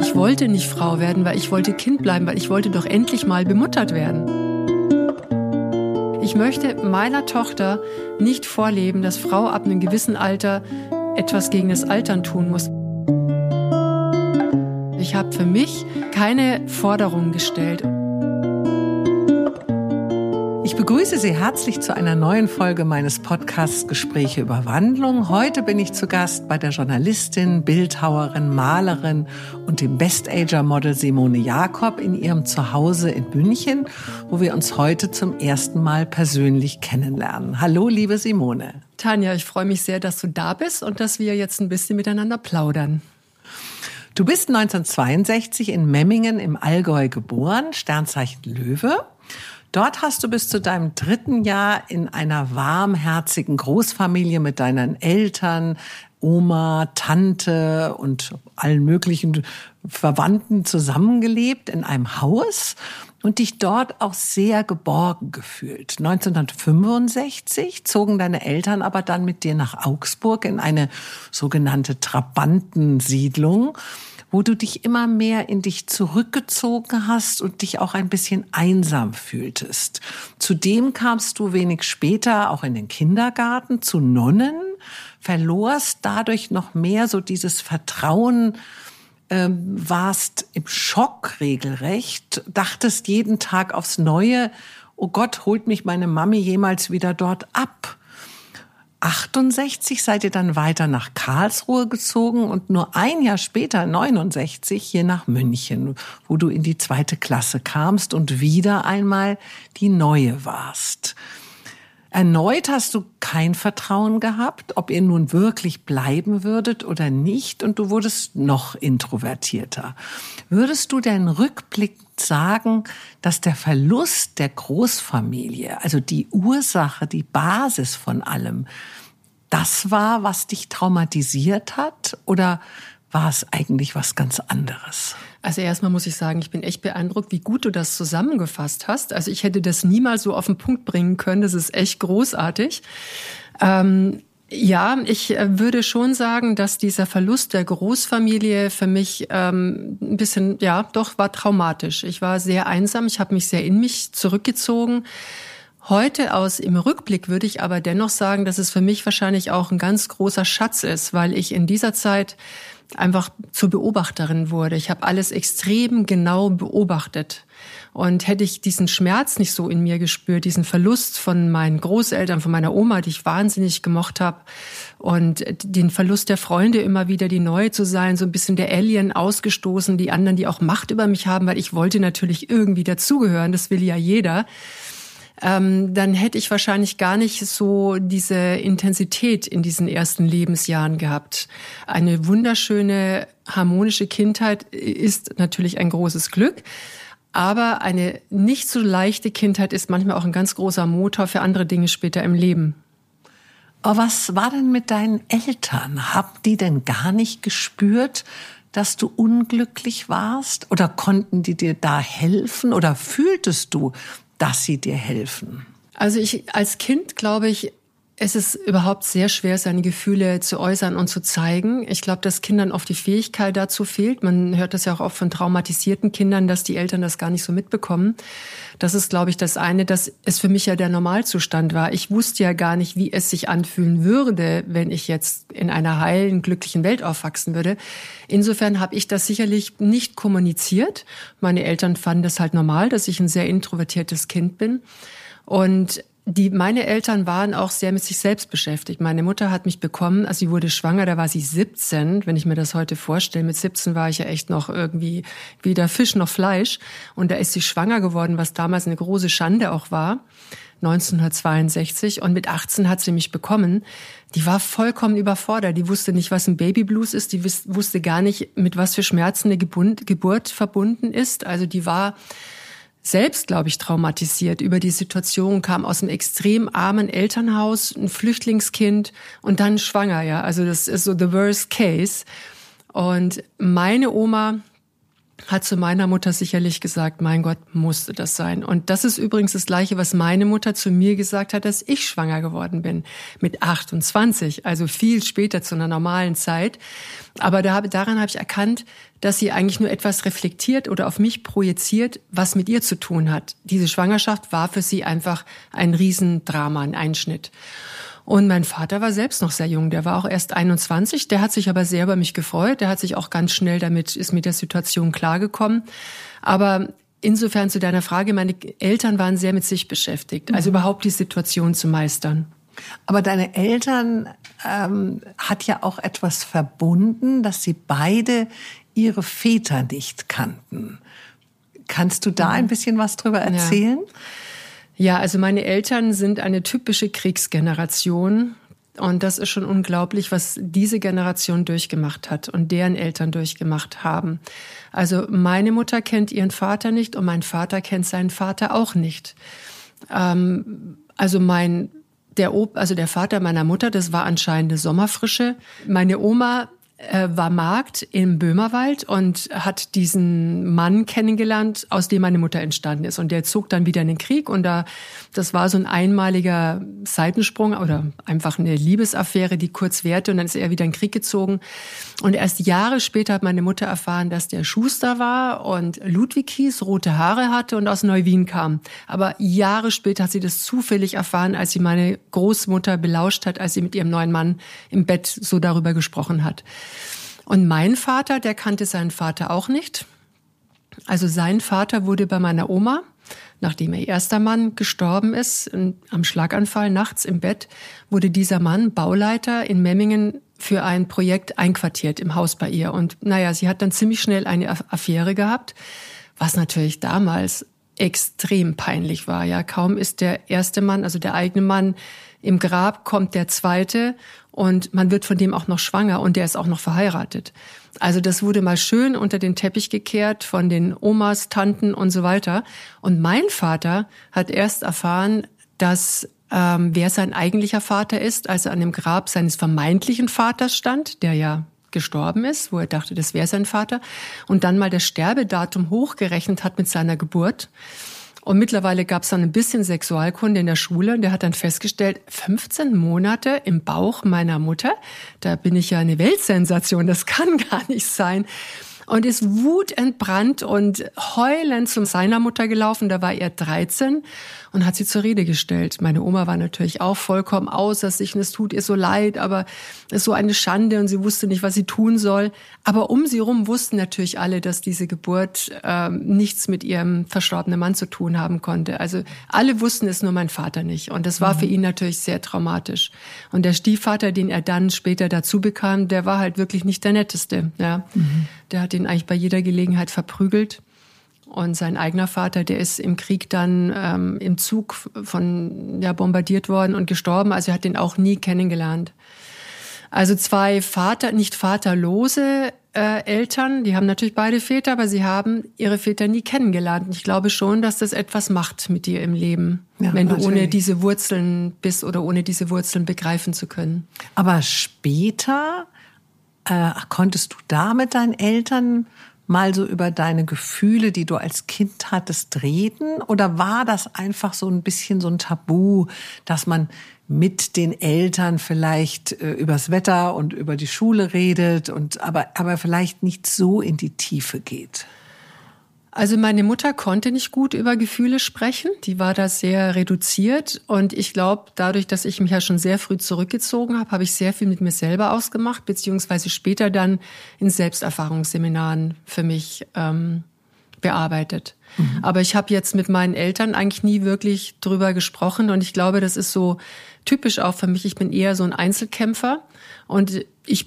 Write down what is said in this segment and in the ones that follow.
Ich wollte nicht Frau werden, weil ich wollte Kind bleiben, weil ich wollte doch endlich mal bemuttert werden. Ich möchte meiner Tochter nicht vorleben, dass Frau ab einem gewissen Alter etwas gegen das Altern tun muss. Ich habe für mich keine Forderungen gestellt. Ich begrüße Sie herzlich zu einer neuen Folge meines Podcasts Gespräche über Wandlung. Heute bin ich zu Gast bei der Journalistin, Bildhauerin, Malerin und dem Best-Ager-Model Simone Jakob in ihrem Zuhause in München, wo wir uns heute zum ersten Mal persönlich kennenlernen. Hallo, liebe Simone. Tanja, ich freue mich sehr, dass du da bist und dass wir jetzt ein bisschen miteinander plaudern. Du bist 1962 in Memmingen im Allgäu geboren, Sternzeichen Löwe. Dort hast du bis zu deinem dritten Jahr in einer warmherzigen Großfamilie mit deinen Eltern, Oma, Tante und allen möglichen Verwandten zusammengelebt in einem Haus und dich dort auch sehr geborgen gefühlt. 1965 zogen deine Eltern aber dann mit dir nach Augsburg in eine sogenannte Trabantensiedlung wo du dich immer mehr in dich zurückgezogen hast und dich auch ein bisschen einsam fühltest. Zudem kamst du wenig später auch in den Kindergarten zu Nonnen, verlorst dadurch noch mehr so dieses Vertrauen, ähm, warst im Schock regelrecht, dachtest jeden Tag aufs Neue, oh Gott, holt mich meine Mami jemals wieder dort ab? 68 seid ihr dann weiter nach Karlsruhe gezogen und nur ein Jahr später, 69, hier nach München, wo du in die zweite Klasse kamst und wieder einmal die Neue warst. Erneut hast du kein Vertrauen gehabt, ob ihr nun wirklich bleiben würdet oder nicht, und du wurdest noch introvertierter. Würdest du denn rückblickend sagen, dass der Verlust der Großfamilie, also die Ursache, die Basis von allem, das war, was dich traumatisiert hat? Oder war es eigentlich was ganz anderes? Also erstmal muss ich sagen, ich bin echt beeindruckt, wie gut du das zusammengefasst hast. Also ich hätte das niemals so auf den Punkt bringen können. Das ist echt großartig. Ähm, ja, ich äh, würde schon sagen, dass dieser Verlust der Großfamilie für mich ähm, ein bisschen, ja, doch war traumatisch. Ich war sehr einsam, ich habe mich sehr in mich zurückgezogen. Heute aus im Rückblick würde ich aber dennoch sagen, dass es für mich wahrscheinlich auch ein ganz großer Schatz ist, weil ich in dieser Zeit einfach zur Beobachterin wurde. Ich habe alles extrem genau beobachtet. Und hätte ich diesen Schmerz nicht so in mir gespürt, diesen Verlust von meinen Großeltern, von meiner Oma, die ich wahnsinnig gemocht habe, und den Verlust der Freunde immer wieder, die Neue zu sein, so ein bisschen der Alien ausgestoßen, die anderen, die auch Macht über mich haben, weil ich wollte natürlich irgendwie dazugehören, das will ja jeder ähm, dann hätte ich wahrscheinlich gar nicht so diese Intensität in diesen ersten Lebensjahren gehabt. Eine wunderschöne, harmonische Kindheit ist natürlich ein großes Glück. Aber eine nicht so leichte Kindheit ist manchmal auch ein ganz großer Motor für andere Dinge später im Leben. Aber was war denn mit deinen Eltern? Haben die denn gar nicht gespürt, dass du unglücklich warst? Oder konnten die dir da helfen? Oder fühltest du, dass sie dir helfen? Also ich als Kind glaube ich, es ist überhaupt sehr schwer, seine Gefühle zu äußern und zu zeigen. Ich glaube, dass Kindern oft die Fähigkeit dazu fehlt. Man hört das ja auch oft von traumatisierten Kindern, dass die Eltern das gar nicht so mitbekommen. Das ist, glaube ich, das eine, dass es für mich ja der Normalzustand war. Ich wusste ja gar nicht, wie es sich anfühlen würde, wenn ich jetzt in einer heilen, glücklichen Welt aufwachsen würde. Insofern habe ich das sicherlich nicht kommuniziert. Meine Eltern fanden das halt normal, dass ich ein sehr introvertiertes Kind bin. Und die, meine Eltern waren auch sehr mit sich selbst beschäftigt. Meine Mutter hat mich bekommen, als sie wurde schwanger, da war sie 17, wenn ich mir das heute vorstelle. Mit 17 war ich ja echt noch irgendwie weder Fisch noch Fleisch. Und da ist sie schwanger geworden, was damals eine große Schande auch war. 1962 und mit 18 hat sie mich bekommen. Die war vollkommen überfordert. Die wusste nicht, was ein Babyblues ist. Die wusste gar nicht, mit was für Schmerzen eine Geburt verbunden ist. Also die war selbst, glaube ich, traumatisiert über die Situation, kam aus einem extrem armen Elternhaus, ein Flüchtlingskind und dann schwanger, ja. Also das ist so the worst case. Und meine Oma hat zu meiner Mutter sicherlich gesagt, mein Gott, musste das sein. Und das ist übrigens das Gleiche, was meine Mutter zu mir gesagt hat, dass ich schwanger geworden bin. Mit 28, also viel später zu einer normalen Zeit. Aber da daran habe ich erkannt, dass sie eigentlich nur etwas reflektiert oder auf mich projiziert, was mit ihr zu tun hat. Diese Schwangerschaft war für sie einfach ein Riesendrama, ein Einschnitt. Und mein Vater war selbst noch sehr jung, der war auch erst 21, der hat sich aber sehr über mich gefreut, der hat sich auch ganz schnell damit, ist mit der Situation klargekommen. Aber insofern zu deiner Frage, meine Eltern waren sehr mit sich beschäftigt, also mhm. überhaupt die Situation zu meistern. Aber deine Eltern ähm, hat ja auch etwas verbunden, dass sie beide ihre Väter nicht kannten. Kannst du da mhm. ein bisschen was drüber erzählen? Ja. Ja, also meine Eltern sind eine typische Kriegsgeneration. Und das ist schon unglaublich, was diese Generation durchgemacht hat und deren Eltern durchgemacht haben. Also meine Mutter kennt ihren Vater nicht und mein Vater kennt seinen Vater auch nicht. Ähm, also mein der Ob, also der Vater meiner Mutter, das war anscheinend eine Sommerfrische. Meine Oma äh, war Magd im Böhmerwald und hat diesen Mann kennengelernt, aus dem meine Mutter entstanden ist. Und der zog dann wieder in den Krieg und da, das war so ein einmaliger Seitensprung oder einfach eine Liebesaffäre, die kurz währte und dann ist er wieder in den Krieg gezogen. Und erst Jahre später hat meine Mutter erfahren, dass der Schuster war und Ludwig hieß, rote Haare hatte und aus Neuwien kam. Aber Jahre später hat sie das zufällig erfahren, als sie meine Großmutter belauscht hat, als sie mit ihrem neuen Mann im Bett so darüber gesprochen hat. Und mein Vater, der kannte seinen Vater auch nicht. Also sein Vater wurde bei meiner Oma, nachdem ihr erster Mann gestorben ist, am Schlaganfall nachts im Bett, wurde dieser Mann Bauleiter in Memmingen für ein Projekt einquartiert im Haus bei ihr. Und naja, sie hat dann ziemlich schnell eine Affäre gehabt, was natürlich damals extrem peinlich war. Ja, kaum ist der erste Mann, also der eigene Mann, im Grab, kommt der zweite und man wird von dem auch noch schwanger und der ist auch noch verheiratet. Also das wurde mal schön unter den Teppich gekehrt von den Omas, Tanten und so weiter. Und mein Vater hat erst erfahren, dass ähm, wer sein eigentlicher Vater ist, als er an dem Grab seines vermeintlichen Vaters stand, der ja gestorben ist, wo er dachte, das wäre sein Vater, und dann mal das Sterbedatum hochgerechnet hat mit seiner Geburt. Und mittlerweile gab es dann ein bisschen Sexualkunde in der Schule und der hat dann festgestellt, 15 Monate im Bauch meiner Mutter, da bin ich ja eine Weltsensation, das kann gar nicht sein und ist wutentbrannt und heulend zum seiner Mutter gelaufen. Da war er 13 und hat sie zur Rede gestellt. Meine Oma war natürlich auch vollkommen außer sich und es tut ihr so leid, aber es ist so eine Schande und sie wusste nicht, was sie tun soll. Aber um sie rum wussten natürlich alle, dass diese Geburt äh, nichts mit ihrem verstorbenen Mann zu tun haben konnte. Also alle wussten es, nur mein Vater nicht. Und das war mhm. für ihn natürlich sehr traumatisch. Und der Stiefvater, den er dann später dazu bekam, der war halt wirklich nicht der netteste. Ja. Mhm. Der hat ihn eigentlich bei jeder Gelegenheit verprügelt. Und sein eigener Vater, der ist im Krieg dann ähm, im Zug von ja bombardiert worden und gestorben. Also er hat den auch nie kennengelernt. Also zwei Vater, nicht vaterlose äh, Eltern, die haben natürlich beide Väter, aber sie haben ihre Väter nie kennengelernt. Und ich glaube schon, dass das etwas macht mit dir im Leben, ja, wenn du natürlich. ohne diese Wurzeln bist oder ohne diese Wurzeln begreifen zu können. Aber später äh, konntest du da mit deinen Eltern mal so über deine Gefühle, die du als Kind hattest, reden? Oder war das einfach so ein bisschen so ein Tabu, dass man mit den Eltern vielleicht äh, übers Wetter und über die Schule redet und aber, aber vielleicht nicht so in die Tiefe geht? Also meine Mutter konnte nicht gut über Gefühle sprechen. Die war da sehr reduziert. Und ich glaube, dadurch, dass ich mich ja schon sehr früh zurückgezogen habe, habe ich sehr viel mit mir selber ausgemacht, beziehungsweise später dann in Selbsterfahrungsseminaren für mich ähm, bearbeitet. Mhm. Aber ich habe jetzt mit meinen Eltern eigentlich nie wirklich drüber gesprochen. Und ich glaube, das ist so typisch auch für mich. Ich bin eher so ein Einzelkämpfer. Und ich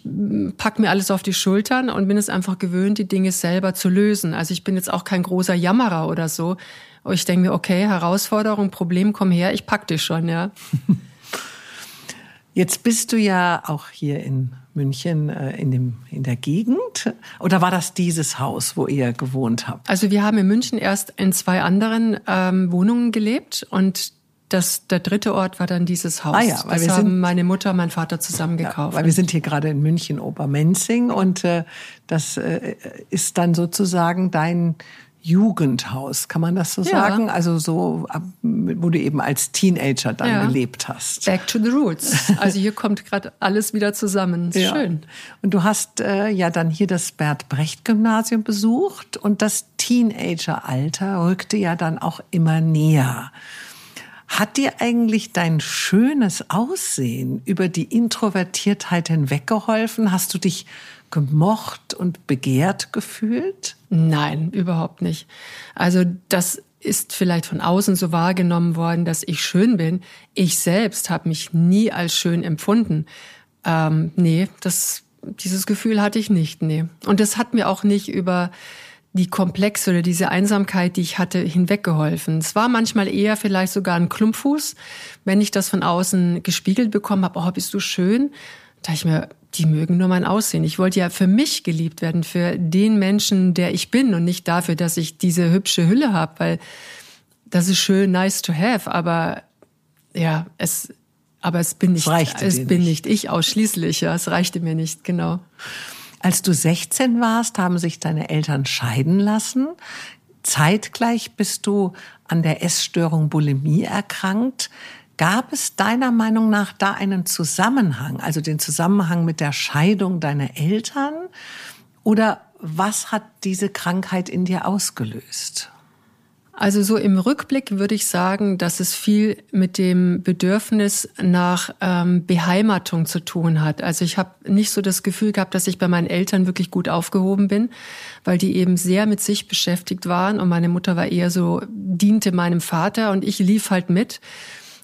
pack mir alles auf die Schultern und bin es einfach gewöhnt, die Dinge selber zu lösen. Also ich bin jetzt auch kein großer Jammerer oder so. Ich denke mir, okay, Herausforderung, Problem, komm her, ich pack dich schon, ja. Jetzt bist du ja auch hier in München äh, in, dem, in der Gegend. Oder war das dieses Haus, wo ihr gewohnt habt? Also wir haben in München erst in zwei anderen ähm, Wohnungen gelebt und das, der dritte Ort war dann dieses Haus. Ah ja, weil das wir haben sind, meine Mutter und mein Vater zusammen gekauft. Ja, weil wir sind hier gerade in München Obermenzing und äh, das äh, ist dann sozusagen dein Jugendhaus, kann man das so ja. sagen? Also so, wo du eben als Teenager dann ja. gelebt hast. Back to the roots. Also hier kommt gerade alles wieder zusammen. Ja. schön. Und du hast äh, ja dann hier das Bert Brecht Gymnasium besucht und das Teenageralter rückte ja dann auch immer näher. Hat dir eigentlich dein schönes Aussehen über die Introvertiertheit hinweggeholfen? Hast du dich gemocht und begehrt gefühlt? Nein, überhaupt nicht. Also das ist vielleicht von außen so wahrgenommen worden, dass ich schön bin. Ich selbst habe mich nie als schön empfunden. Ähm, nee, das, dieses Gefühl hatte ich nicht, nee. Und das hat mir auch nicht über die Komplexe oder diese Einsamkeit, die ich hatte, hinweggeholfen. Es war manchmal eher vielleicht sogar ein Klumpfuß, wenn ich das von außen gespiegelt bekommen habe, oh, bist du schön? Da ich mir, die mögen nur mein Aussehen. Ich wollte ja für mich geliebt werden, für den Menschen, der ich bin und nicht dafür, dass ich diese hübsche Hülle habe, weil das ist schön, nice to have, aber ja, es, aber es bin nicht, es bin nicht. nicht ich ausschließlich, ja, es reichte mir nicht, genau. Als du 16 warst, haben sich deine Eltern scheiden lassen. Zeitgleich bist du an der Essstörung Bulimie erkrankt. Gab es deiner Meinung nach da einen Zusammenhang, also den Zusammenhang mit der Scheidung deiner Eltern? Oder was hat diese Krankheit in dir ausgelöst? Also so im Rückblick würde ich sagen, dass es viel mit dem Bedürfnis nach ähm, Beheimatung zu tun hat. Also ich habe nicht so das Gefühl gehabt, dass ich bei meinen Eltern wirklich gut aufgehoben bin, weil die eben sehr mit sich beschäftigt waren und meine Mutter war eher so, diente meinem Vater und ich lief halt mit.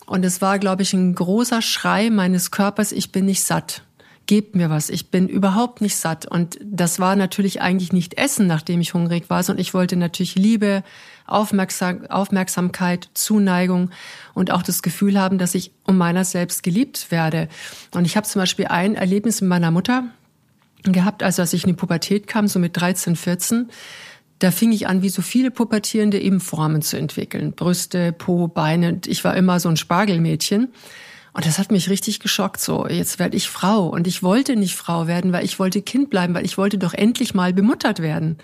Und es war, glaube ich, ein großer Schrei meines Körpers, ich bin nicht satt. Gebt mir was, ich bin überhaupt nicht satt. Und das war natürlich eigentlich nicht Essen, nachdem ich hungrig war, sondern ich wollte natürlich Liebe, Aufmerksam Aufmerksamkeit, Zuneigung und auch das Gefühl haben, dass ich um meiner selbst geliebt werde. Und ich habe zum Beispiel ein Erlebnis mit meiner Mutter gehabt, also als ich in die Pubertät kam, so mit 13, 14 da fing ich an, wie so viele Pubertierende eben Formen zu entwickeln. Brüste, Po, Beine. Ich war immer so ein Spargelmädchen. Und das hat mich richtig geschockt. So, jetzt werde ich Frau. Und ich wollte nicht Frau werden, weil ich wollte Kind bleiben, weil ich wollte doch endlich mal bemuttert werden.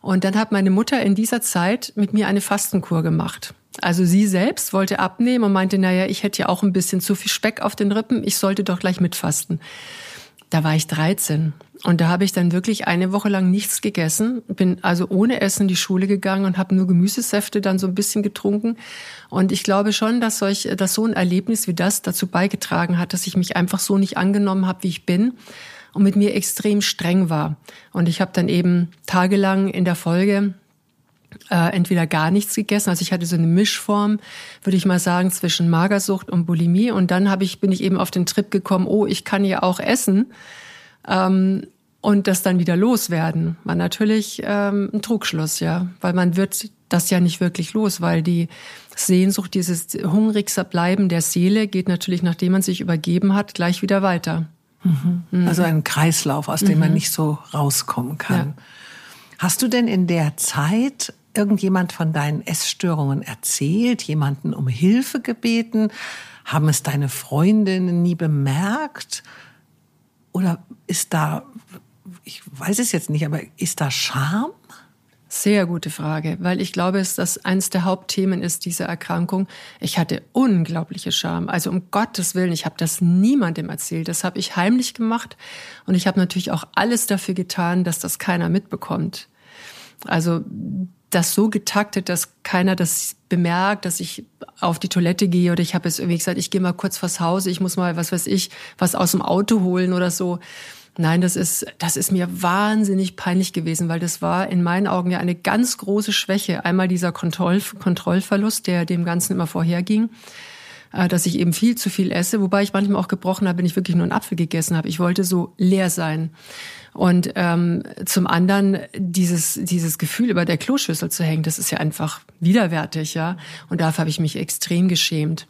Und dann hat meine Mutter in dieser Zeit mit mir eine Fastenkur gemacht. Also sie selbst wollte abnehmen und meinte, naja, ich hätte ja auch ein bisschen zu viel Speck auf den Rippen, ich sollte doch gleich mitfasten. Da war ich 13. Und da habe ich dann wirklich eine Woche lang nichts gegessen, bin also ohne Essen in die Schule gegangen und habe nur Gemüsesäfte dann so ein bisschen getrunken. Und ich glaube schon, dass, solch, dass so ein Erlebnis wie das dazu beigetragen hat, dass ich mich einfach so nicht angenommen habe, wie ich bin und mit mir extrem streng war. Und ich habe dann eben tagelang in der Folge äh, entweder gar nichts gegessen, also ich hatte so eine Mischform, würde ich mal sagen, zwischen Magersucht und Bulimie. Und dann habe ich bin ich eben auf den Trip gekommen, oh, ich kann ja auch essen. Ähm, und das dann wieder loswerden, war natürlich ähm, ein Trugschluss, ja, weil man wird das ja nicht wirklich los, weil die Sehnsucht, dieses hungrigser Bleiben der Seele geht natürlich, nachdem man sich übergeben hat, gleich wieder weiter. Mhm. Mhm. Also ein Kreislauf, aus dem mhm. man nicht so rauskommen kann. Ja. Hast du denn in der Zeit irgendjemand von deinen Essstörungen erzählt, jemanden um Hilfe gebeten? Haben es deine Freundinnen nie bemerkt? Oder ist da, ich weiß es jetzt nicht, aber ist da Scham? Sehr gute Frage, weil ich glaube, dass das eines der Hauptthemen ist dieser Erkrankung. Ich hatte unglaubliche Scham. Also um Gottes Willen, ich habe das niemandem erzählt. Das habe ich heimlich gemacht und ich habe natürlich auch alles dafür getan, dass das keiner mitbekommt. Also das so getaktet, dass keiner das bemerkt, dass ich auf die Toilette gehe oder ich habe jetzt irgendwie gesagt, ich gehe mal kurz vors Haus, ich muss mal, was weiß ich, was aus dem Auto holen oder so. Nein, das ist, das ist mir wahnsinnig peinlich gewesen, weil das war in meinen Augen ja eine ganz große Schwäche. Einmal dieser Kontroll, Kontrollverlust, der dem Ganzen immer vorherging, äh, dass ich eben viel zu viel esse, wobei ich manchmal auch gebrochen habe, wenn ich wirklich nur einen Apfel gegessen habe. Ich wollte so leer sein. Und ähm, zum anderen dieses, dieses Gefühl, über der Kloschüssel zu hängen, das ist ja einfach widerwärtig, ja. Und dafür habe ich mich extrem geschämt.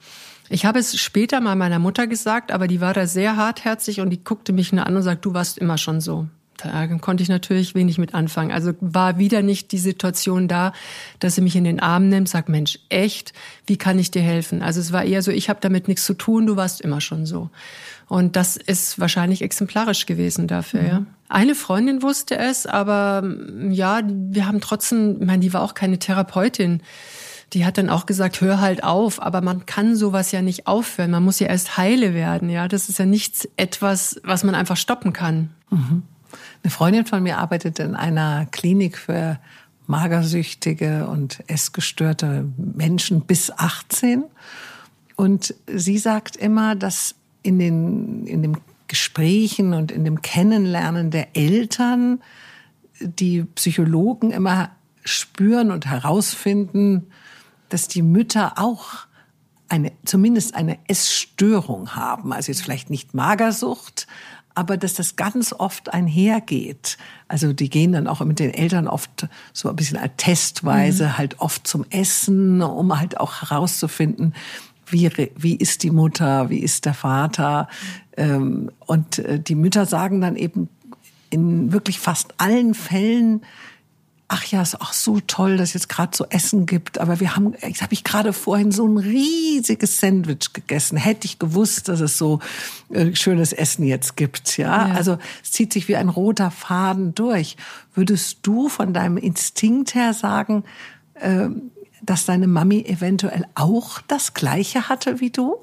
Ich habe es später mal meiner Mutter gesagt, aber die war da sehr hartherzig und die guckte mich nur an und sagt, du warst immer schon so. da konnte ich natürlich wenig mit anfangen. Also war wieder nicht die Situation da, dass sie mich in den Arm nimmt, sagt, Mensch, echt, wie kann ich dir helfen? Also es war eher so, ich habe damit nichts zu tun, du warst immer schon so. Und das ist wahrscheinlich exemplarisch gewesen dafür, mhm. ja. Eine Freundin wusste es, aber ja, wir haben trotzdem, ich meine, die war auch keine Therapeutin die hat dann auch gesagt, hör halt auf, aber man kann sowas ja nicht aufhören. Man muss ja erst heile werden, ja. Das ist ja nichts etwas, was man einfach stoppen kann. Mhm. Eine Freundin von mir arbeitet in einer Klinik für magersüchtige und essgestörte Menschen bis 18. Und sie sagt immer, dass in den, in den Gesprächen und in dem Kennenlernen der Eltern die Psychologen immer spüren und herausfinden, dass die Mütter auch eine, zumindest eine Essstörung haben. Also jetzt vielleicht nicht Magersucht, aber dass das ganz oft einhergeht. Also die gehen dann auch mit den Eltern oft so ein bisschen als testweise mhm. halt oft zum Essen, um halt auch herauszufinden, wie, wie ist die Mutter, wie ist der Vater. Ähm, und äh, die Mütter sagen dann eben in wirklich fast allen Fällen, ach ja, ist auch so toll, dass es jetzt gerade so Essen gibt. Aber wir haben, jetzt habe ich gerade vorhin so ein riesiges Sandwich gegessen. Hätte ich gewusst, dass es so äh, schönes Essen jetzt gibt. Ja? ja, also es zieht sich wie ein roter Faden durch. Würdest du von deinem Instinkt her sagen, äh, dass deine Mami eventuell auch das Gleiche hatte wie du?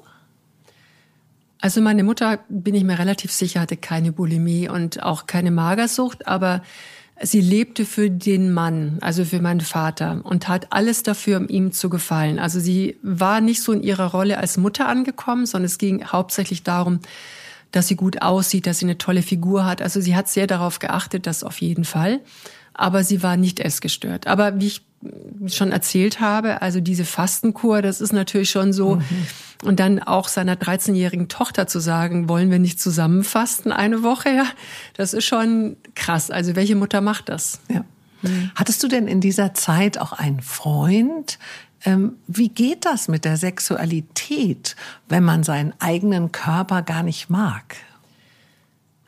Also meine Mutter, bin ich mir relativ sicher, hatte keine Bulimie und auch keine Magersucht, aber Sie lebte für den Mann, also für meinen Vater und tat alles dafür, um ihm zu gefallen. Also sie war nicht so in ihrer Rolle als Mutter angekommen, sondern es ging hauptsächlich darum, dass sie gut aussieht, dass sie eine tolle Figur hat. Also sie hat sehr darauf geachtet, das auf jeden Fall. Aber sie war nicht essgestört. Aber wie ich schon erzählt habe, also diese Fastenkur, das ist natürlich schon so, mhm und dann auch seiner 13-jährigen Tochter zu sagen, wollen wir nicht zusammenfasten eine Woche, ja, das ist schon krass. Also welche Mutter macht das? Ja. Mhm. Hattest du denn in dieser Zeit auch einen Freund? Ähm, wie geht das mit der Sexualität, wenn man seinen eigenen Körper gar nicht mag?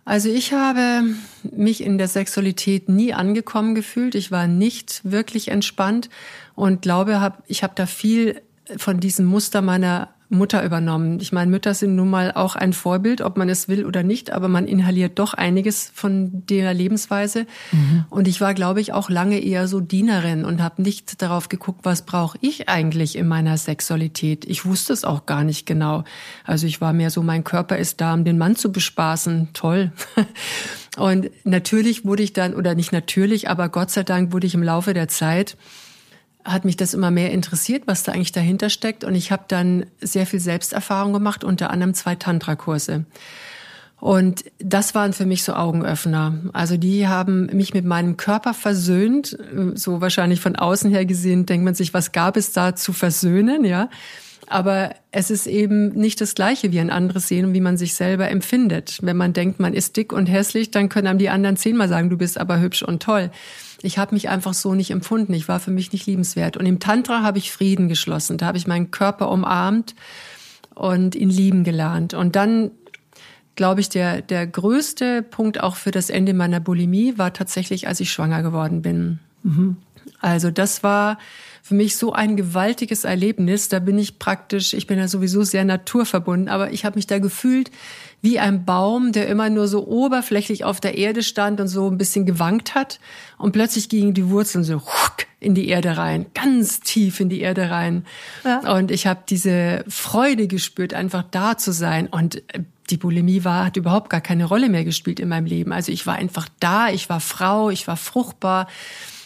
Also ich habe mich in der Sexualität nie angekommen gefühlt. Ich war nicht wirklich entspannt und glaube, ich habe da viel von diesem Muster meiner Mutter übernommen. Ich meine, Mütter sind nun mal auch ein Vorbild, ob man es will oder nicht, aber man inhaliert doch einiges von der Lebensweise. Mhm. Und ich war, glaube ich, auch lange eher so Dienerin und habe nicht darauf geguckt, was brauche ich eigentlich in meiner Sexualität. Ich wusste es auch gar nicht genau. Also ich war mehr so, mein Körper ist da, um den Mann zu bespaßen. Toll. Und natürlich wurde ich dann, oder nicht natürlich, aber Gott sei Dank wurde ich im Laufe der Zeit hat mich das immer mehr interessiert, was da eigentlich dahinter steckt. Und ich habe dann sehr viel Selbsterfahrung gemacht, unter anderem zwei Tantra-Kurse. Und das waren für mich so Augenöffner. Also die haben mich mit meinem Körper versöhnt. So wahrscheinlich von außen her gesehen denkt man sich, was gab es da zu versöhnen, ja? Aber es ist eben nicht das Gleiche wie ein anderes sehen und wie man sich selber empfindet. Wenn man denkt, man ist dick und hässlich, dann können einem die anderen zehnmal sagen, du bist aber hübsch und toll. Ich habe mich einfach so nicht empfunden. Ich war für mich nicht liebenswert. Und im Tantra habe ich Frieden geschlossen. Da habe ich meinen Körper umarmt und ihn lieben gelernt. Und dann, glaube ich, der, der größte Punkt auch für das Ende meiner Bulimie war tatsächlich, als ich schwanger geworden bin. Mhm. Also das war für mich so ein gewaltiges Erlebnis. Da bin ich praktisch, ich bin ja sowieso sehr naturverbunden, aber ich habe mich da gefühlt wie ein Baum, der immer nur so oberflächlich auf der Erde stand und so ein bisschen gewankt hat. Und plötzlich gingen die Wurzeln so in die Erde rein, ganz tief in die Erde rein. Ja. Und ich habe diese Freude gespürt, einfach da zu sein. Und äh, die Bulimie war, hat überhaupt gar keine Rolle mehr gespielt in meinem Leben. Also ich war einfach da, ich war Frau, ich war fruchtbar.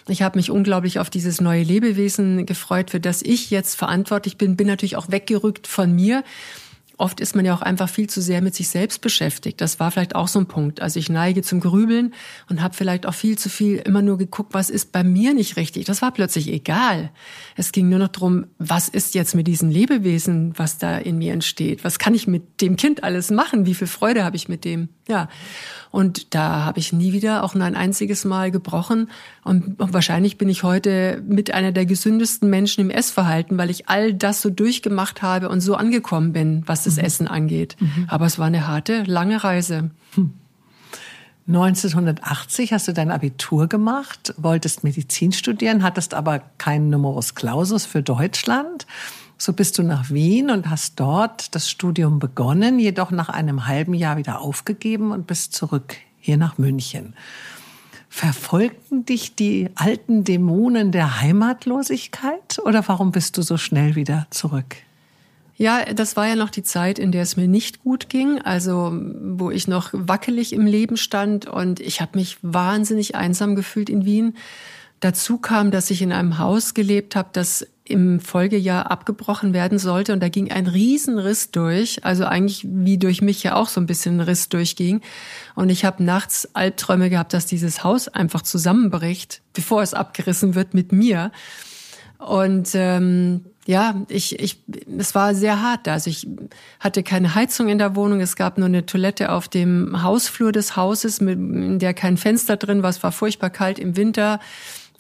Ich habe mich unglaublich auf dieses neue Lebewesen gefreut, für das ich jetzt verantwortlich bin. Bin natürlich auch weggerückt von mir Oft ist man ja auch einfach viel zu sehr mit sich selbst beschäftigt. Das war vielleicht auch so ein Punkt. Also ich neige zum Grübeln und habe vielleicht auch viel zu viel immer nur geguckt, was ist bei mir nicht richtig. Das war plötzlich egal. Es ging nur noch darum, was ist jetzt mit diesem Lebewesen, was da in mir entsteht? Was kann ich mit dem Kind alles machen? Wie viel Freude habe ich mit dem? Ja. Und da habe ich nie wieder auch nur ein einziges Mal gebrochen. Und wahrscheinlich bin ich heute mit einer der gesündesten Menschen im Essverhalten, weil ich all das so durchgemacht habe und so angekommen bin, was das mhm. Essen angeht. Mhm. Aber es war eine harte, lange Reise. Hm. 1980 hast du dein Abitur gemacht, wolltest Medizin studieren, hattest aber keinen Numerus Clausus für Deutschland. So bist du nach Wien und hast dort das Studium begonnen, jedoch nach einem halben Jahr wieder aufgegeben und bist zurück hier nach München. Verfolgten dich die alten Dämonen der Heimatlosigkeit oder warum bist du so schnell wieder zurück? Ja, das war ja noch die Zeit, in der es mir nicht gut ging, also wo ich noch wackelig im Leben stand und ich habe mich wahnsinnig einsam gefühlt in Wien. Dazu kam, dass ich in einem Haus gelebt habe, das im Folgejahr abgebrochen werden sollte und da ging ein Riesenriss durch, also eigentlich wie durch mich ja auch so ein bisschen ein Riss durchging und ich habe nachts Albträume gehabt, dass dieses Haus einfach zusammenbricht, bevor es abgerissen wird mit mir und ähm, ja, ich, ich, es war sehr hart. Also ich hatte keine Heizung in der Wohnung. Es gab nur eine Toilette auf dem Hausflur des Hauses, mit, in der kein Fenster drin war. Es war furchtbar kalt im Winter.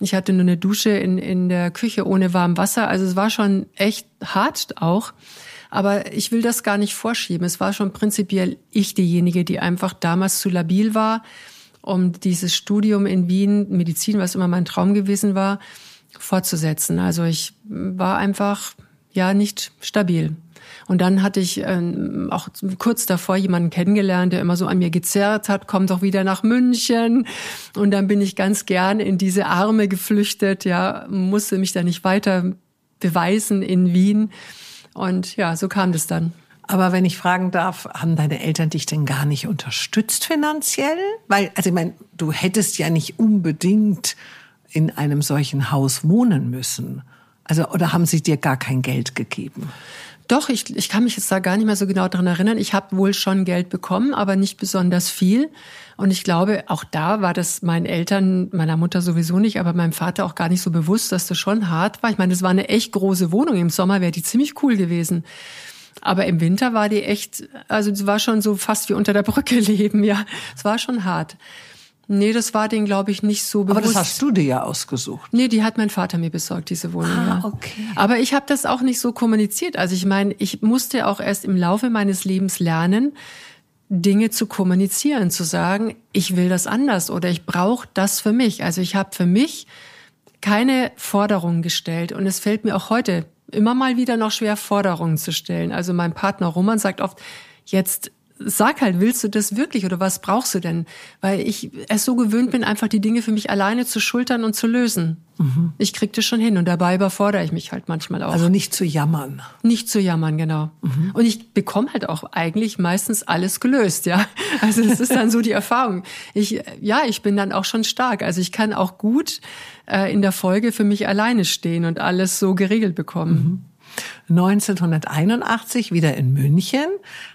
Ich hatte nur eine Dusche in, in der Küche ohne warm Wasser. Also es war schon echt hart auch. Aber ich will das gar nicht vorschieben. Es war schon prinzipiell ich diejenige, die einfach damals zu labil war, um dieses Studium in Wien, Medizin, was immer mein Traum gewesen war, fortzusetzen. Also ich war einfach ja nicht stabil. Und dann hatte ich ähm, auch kurz davor jemanden kennengelernt, der immer so an mir gezerrt hat, komm doch wieder nach München. Und dann bin ich ganz gern in diese Arme geflüchtet, ja, musste mich da nicht weiter beweisen in Wien. Und ja, so kam das dann. Aber wenn ich fragen darf, haben deine Eltern dich denn gar nicht unterstützt finanziell? Weil, also ich meine, du hättest ja nicht unbedingt in einem solchen Haus wohnen müssen? Also, oder haben sie dir gar kein Geld gegeben? Doch, ich, ich kann mich jetzt da gar nicht mehr so genau dran erinnern. Ich habe wohl schon Geld bekommen, aber nicht besonders viel. Und ich glaube, auch da war das meinen Eltern, meiner Mutter sowieso nicht, aber meinem Vater auch gar nicht so bewusst, dass das schon hart war. Ich meine, das war eine echt große Wohnung. Im Sommer wäre die ziemlich cool gewesen. Aber im Winter war die echt, also es war schon so fast wie unter der Brücke leben, ja. Es war schon hart. Nee, das war denen, glaube ich, nicht so bewusst. Aber das hast du dir ja ausgesucht. Nee, die hat mein Vater mir besorgt, diese Wohnung. Ah, ja. okay. Aber ich habe das auch nicht so kommuniziert. Also ich meine, ich musste auch erst im Laufe meines Lebens lernen, Dinge zu kommunizieren, zu sagen, ich will das anders oder ich brauche das für mich. Also ich habe für mich keine Forderungen gestellt und es fällt mir auch heute immer mal wieder noch schwer, Forderungen zu stellen. Also mein Partner Roman sagt oft, jetzt sag halt, willst du das wirklich oder was brauchst du denn? Weil ich es so gewöhnt bin, einfach die Dinge für mich alleine zu schultern und zu lösen. Mhm. Ich krieg das schon hin und dabei überfordere ich mich halt manchmal auch. Also nicht zu jammern. Nicht zu jammern, genau. Mhm. Und ich bekomme halt auch eigentlich meistens alles gelöst, ja. Also es ist dann so die Erfahrung. Ich, ja, ich bin dann auch schon stark. Also ich kann auch gut äh, in der Folge für mich alleine stehen und alles so geregelt bekommen. Mhm. 1981 wieder in München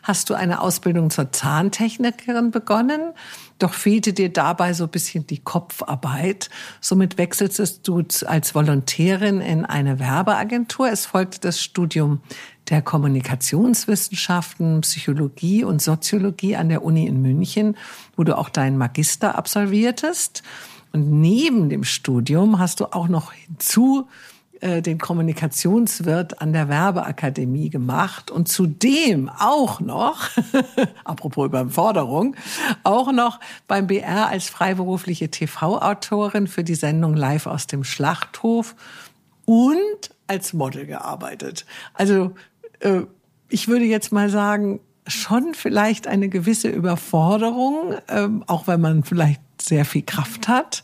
hast du eine Ausbildung zur Zahntechnikerin begonnen, doch fehlte dir dabei so ein bisschen die Kopfarbeit. Somit wechseltest du als Volontärin in eine Werbeagentur. Es folgte das Studium der Kommunikationswissenschaften, Psychologie und Soziologie an der Uni in München, wo du auch deinen Magister absolviertest. Und neben dem Studium hast du auch noch hinzu äh, den Kommunikationswirt an der Werbeakademie gemacht und zudem auch noch, apropos Überforderung, auch noch beim BR als freiberufliche TV-Autorin für die Sendung Live aus dem Schlachthof und als Model gearbeitet. Also äh, ich würde jetzt mal sagen, schon vielleicht eine gewisse Überforderung, ähm, auch wenn man vielleicht sehr viel Kraft hat.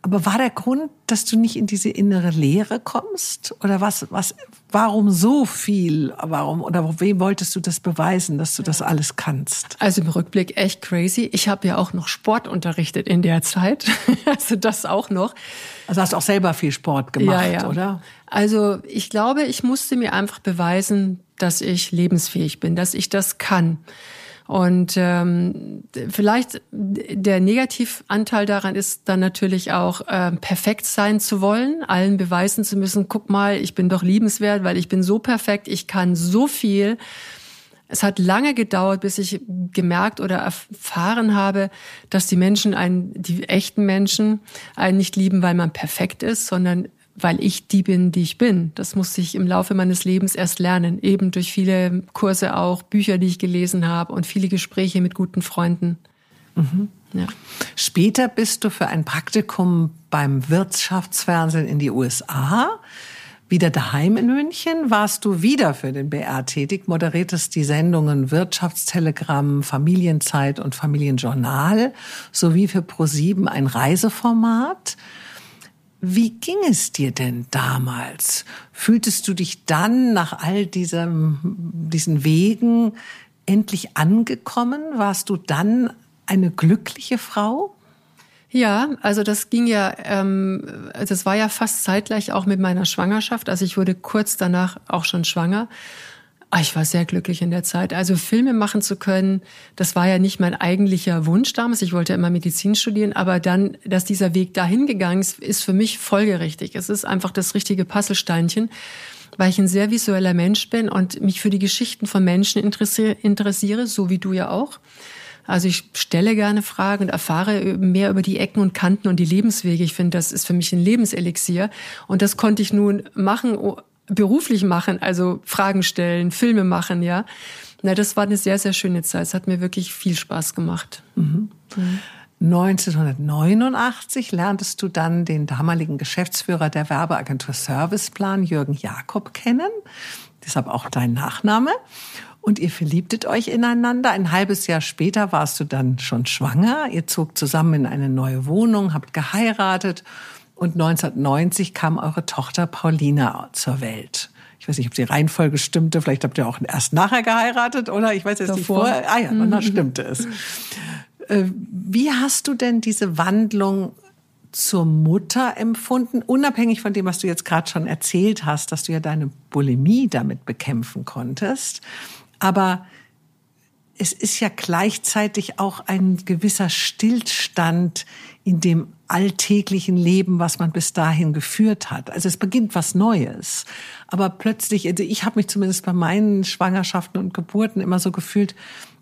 Aber war der Grund, dass du nicht in diese innere Leere kommst? Oder was, was, warum so viel? Warum, oder wem wolltest du das beweisen, dass du das alles kannst? Also im Rückblick echt crazy. Ich habe ja auch noch Sport unterrichtet in der Zeit. also das auch noch. Also hast du auch selber viel Sport gemacht, ja, ja. oder? Also ich glaube, ich musste mir einfach beweisen, dass ich lebensfähig bin, dass ich das kann. Und ähm, vielleicht der Negativanteil daran ist dann natürlich auch äh, perfekt sein zu wollen, allen beweisen zu müssen, guck mal, ich bin doch liebenswert, weil ich bin so perfekt, ich kann so viel. Es hat lange gedauert, bis ich gemerkt oder erfahren habe, dass die Menschen einen, die echten Menschen einen nicht lieben, weil man perfekt ist, sondern weil ich die bin, die ich bin. Das musste ich im Laufe meines Lebens erst lernen, eben durch viele Kurse auch, Bücher, die ich gelesen habe und viele Gespräche mit guten Freunden. Mhm. Ja. Später bist du für ein Praktikum beim Wirtschaftsfernsehen in die USA. Wieder daheim in München warst du wieder für den BR tätig, moderiertest die Sendungen Wirtschaftstelegramm, Familienzeit und Familienjournal sowie für ProSieben ein Reiseformat. Wie ging es dir denn damals? Fühltest du dich dann nach all diesem, diesen Wegen endlich angekommen? Warst du dann eine glückliche Frau? Ja, also das ging ja, ähm, das war ja fast zeitgleich auch mit meiner Schwangerschaft. Also ich wurde kurz danach auch schon schwanger. Ah, ich war sehr glücklich in der Zeit. Also Filme machen zu können, das war ja nicht mein eigentlicher Wunsch damals. Ich wollte immer Medizin studieren, aber dann, dass dieser Weg dahin gegangen ist, ist für mich folgerichtig. Es ist einfach das richtige Puzzlesteinchen, weil ich ein sehr visueller Mensch bin und mich für die Geschichten von Menschen interessiere so wie du ja auch. Also ich stelle gerne Fragen und erfahre mehr über die Ecken und Kanten und die Lebenswege. Ich finde, das ist für mich ein Lebenselixier. Und das konnte ich nun machen beruflich machen, also Fragen stellen, Filme machen, ja. Na, das war eine sehr, sehr schöne Zeit. Es hat mir wirklich viel Spaß gemacht. Mhm. Mhm. 1989 lerntest du dann den damaligen Geschäftsführer der Werbeagentur Serviceplan, Jürgen Jakob, kennen. Deshalb auch dein Nachname. Und ihr verliebtet euch ineinander. Ein halbes Jahr später warst du dann schon schwanger. Ihr zog zusammen in eine neue Wohnung, habt geheiratet und 1990 kam eure Tochter Paulina zur Welt. Ich weiß nicht, ob die Reihenfolge stimmte. Vielleicht habt ihr auch erst nachher geheiratet oder ich weiß jetzt nicht vorher. Ah ja, und dann mhm. stimmte es. Äh, wie hast du denn diese Wandlung zur Mutter empfunden, unabhängig von dem, was du jetzt gerade schon erzählt hast, dass du ja deine Bulimie damit bekämpfen konntest. Aber es ist ja gleichzeitig auch ein gewisser Stillstand in dem alltäglichen Leben, was man bis dahin geführt hat. Also es beginnt was Neues. Aber plötzlich, also ich habe mich zumindest bei meinen Schwangerschaften und Geburten immer so gefühlt,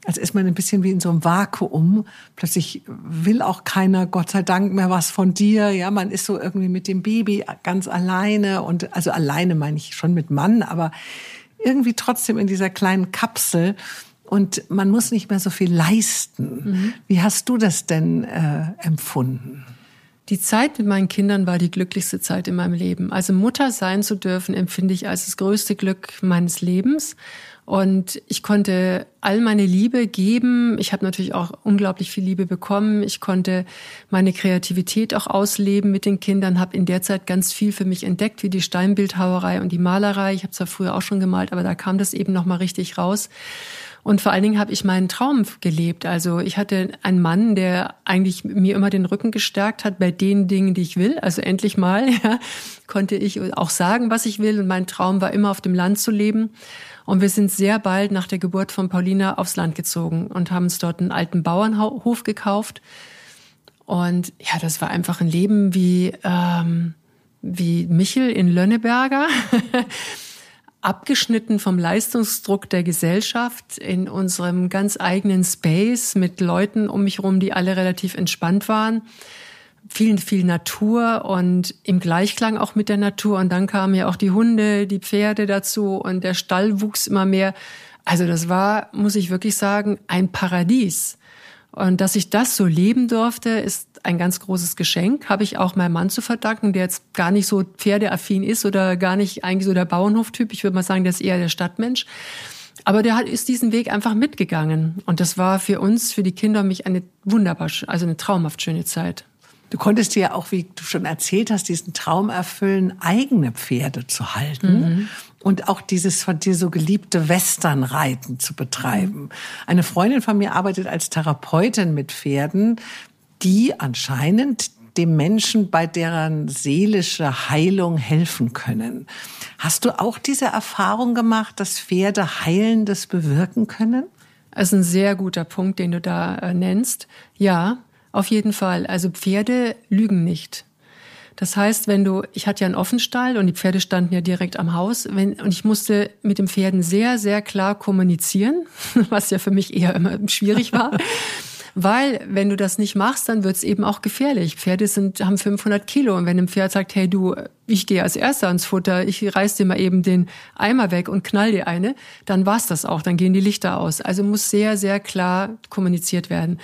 als ist man ein bisschen wie in so einem Vakuum. Plötzlich will auch keiner, Gott sei Dank, mehr was von dir. Ja, man ist so irgendwie mit dem Baby ganz alleine und also alleine meine ich schon mit Mann, aber irgendwie trotzdem in dieser kleinen Kapsel und man muss nicht mehr so viel leisten. Mhm. Wie hast du das denn äh, empfunden? Die Zeit mit meinen Kindern war die glücklichste Zeit in meinem Leben. Also Mutter sein zu dürfen, empfinde ich als das größte Glück meines Lebens. Und ich konnte all meine Liebe geben. Ich habe natürlich auch unglaublich viel Liebe bekommen. Ich konnte meine Kreativität auch ausleben mit den Kindern, habe in der Zeit ganz viel für mich entdeckt, wie die Steinbildhauerei und die Malerei. Ich habe zwar früher auch schon gemalt, aber da kam das eben noch mal richtig raus. Und vor allen Dingen habe ich meinen Traum gelebt. Also ich hatte einen Mann, der eigentlich mir immer den Rücken gestärkt hat bei den Dingen, die ich will. Also endlich mal ja, konnte ich auch sagen, was ich will. Und mein Traum war immer auf dem Land zu leben. Und wir sind sehr bald nach der Geburt von Paulina aufs Land gezogen und haben uns dort einen alten Bauernhof gekauft. Und ja, das war einfach ein Leben wie, ähm, wie Michel in Lönneberger. abgeschnitten vom Leistungsdruck der Gesellschaft in unserem ganz eigenen Space mit Leuten um mich herum, die alle relativ entspannt waren. Viel, viel Natur und im Gleichklang auch mit der Natur. Und dann kamen ja auch die Hunde, die Pferde dazu und der Stall wuchs immer mehr. Also das war, muss ich wirklich sagen, ein Paradies. Und dass ich das so leben durfte, ist ein ganz großes Geschenk. Habe ich auch meinem Mann zu verdanken, der jetzt gar nicht so pferdeaffin ist oder gar nicht eigentlich so der Bauernhoftyp. Ich würde mal sagen, der ist eher der Stadtmensch. Aber der hat, ist diesen Weg einfach mitgegangen. Und das war für uns, für die Kinder und mich eine wunderbar, also eine traumhaft schöne Zeit. Du konntest dir ja auch, wie du schon erzählt hast, diesen Traum erfüllen, eigene Pferde zu halten. Mhm und auch dieses von dir so geliebte Westernreiten zu betreiben. Eine Freundin von mir arbeitet als Therapeutin mit Pferden, die anscheinend dem Menschen bei deren seelische Heilung helfen können. Hast du auch diese Erfahrung gemacht, dass Pferde Heilendes bewirken können? Das ist ein sehr guter Punkt, den du da äh, nennst. Ja, auf jeden Fall. Also Pferde lügen nicht. Das heißt, wenn du, ich hatte ja einen Offenstall und die Pferde standen ja direkt am Haus, wenn, und ich musste mit den Pferden sehr, sehr klar kommunizieren, was ja für mich eher immer schwierig war. Weil, wenn du das nicht machst, dann wird's eben auch gefährlich. Pferde sind, haben 500 Kilo. Und wenn ein Pferd sagt, hey du, ich gehe als Erster ans Futter, ich reiß dir mal eben den Eimer weg und knall dir eine, dann war's das auch. Dann gehen die Lichter aus. Also muss sehr, sehr klar kommuniziert werden.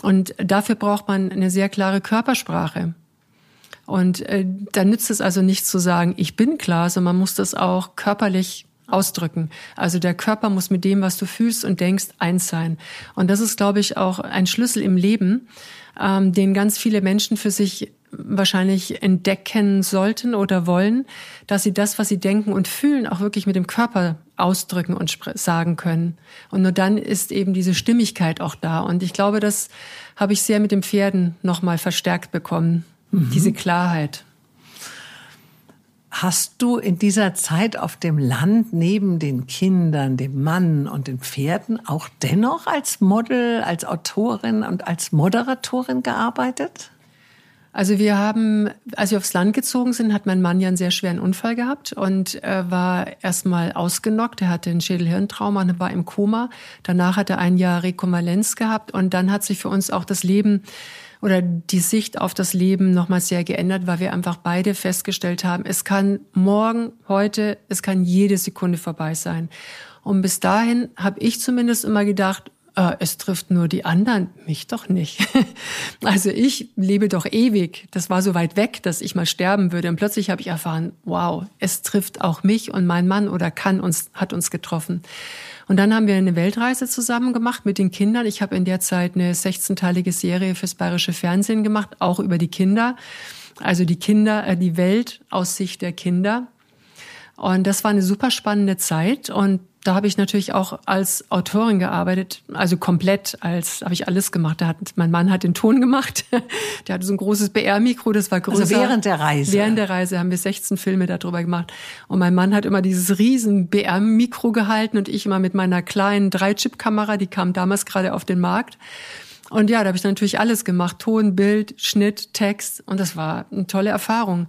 Und dafür braucht man eine sehr klare Körpersprache. Und äh, da nützt es also nicht zu sagen, ich bin klar, sondern man muss das auch körperlich ausdrücken. Also der Körper muss mit dem, was du fühlst und denkst, eins sein. Und das ist, glaube ich, auch ein Schlüssel im Leben, ähm, den ganz viele Menschen für sich wahrscheinlich entdecken sollten oder wollen, dass sie das, was sie denken und fühlen, auch wirklich mit dem Körper ausdrücken und sagen können. Und nur dann ist eben diese Stimmigkeit auch da. Und ich glaube, das habe ich sehr mit den Pferden nochmal verstärkt bekommen, mhm. diese Klarheit. Hast du in dieser Zeit auf dem Land neben den Kindern, dem Mann und den Pferden auch dennoch als Model, als Autorin und als Moderatorin gearbeitet? Also wir haben, als wir aufs Land gezogen sind, hat mein Mann ja einen sehr schweren Unfall gehabt und er war erstmal ausgenockt. Er hatte ein Schädelhirntrauma und war im Koma. Danach hat er ein Jahr Rekonvaleszenz gehabt und dann hat sich für uns auch das Leben oder die Sicht auf das Leben nochmal sehr geändert, weil wir einfach beide festgestellt haben, es kann morgen, heute, es kann jede Sekunde vorbei sein. Und bis dahin habe ich zumindest immer gedacht, äh, es trifft nur die anderen, mich doch nicht. also ich lebe doch ewig. Das war so weit weg, dass ich mal sterben würde. Und plötzlich habe ich erfahren, wow, es trifft auch mich und mein Mann oder kann uns, hat uns getroffen. Und dann haben wir eine Weltreise zusammen gemacht mit den Kindern. Ich habe in der Zeit eine 16-teilige Serie fürs bayerische Fernsehen gemacht, auch über die Kinder. Also die Kinder, äh, die Welt aus Sicht der Kinder. Und das war eine super spannende Zeit. Und da habe ich natürlich auch als Autorin gearbeitet, also komplett als habe ich alles gemacht. Da hat mein Mann hat den Ton gemacht. Der hatte so ein großes BR-Mikro, das war also größer. Also während der Reise. Während der Reise haben wir 16 Filme darüber gemacht. Und mein Mann hat immer dieses riesen BR-Mikro gehalten und ich immer mit meiner kleinen Drei-Chip-Kamera, die kam damals gerade auf den Markt. Und ja, da habe ich natürlich alles gemacht: Ton, Bild, Schnitt, Text. Und das war eine tolle Erfahrung.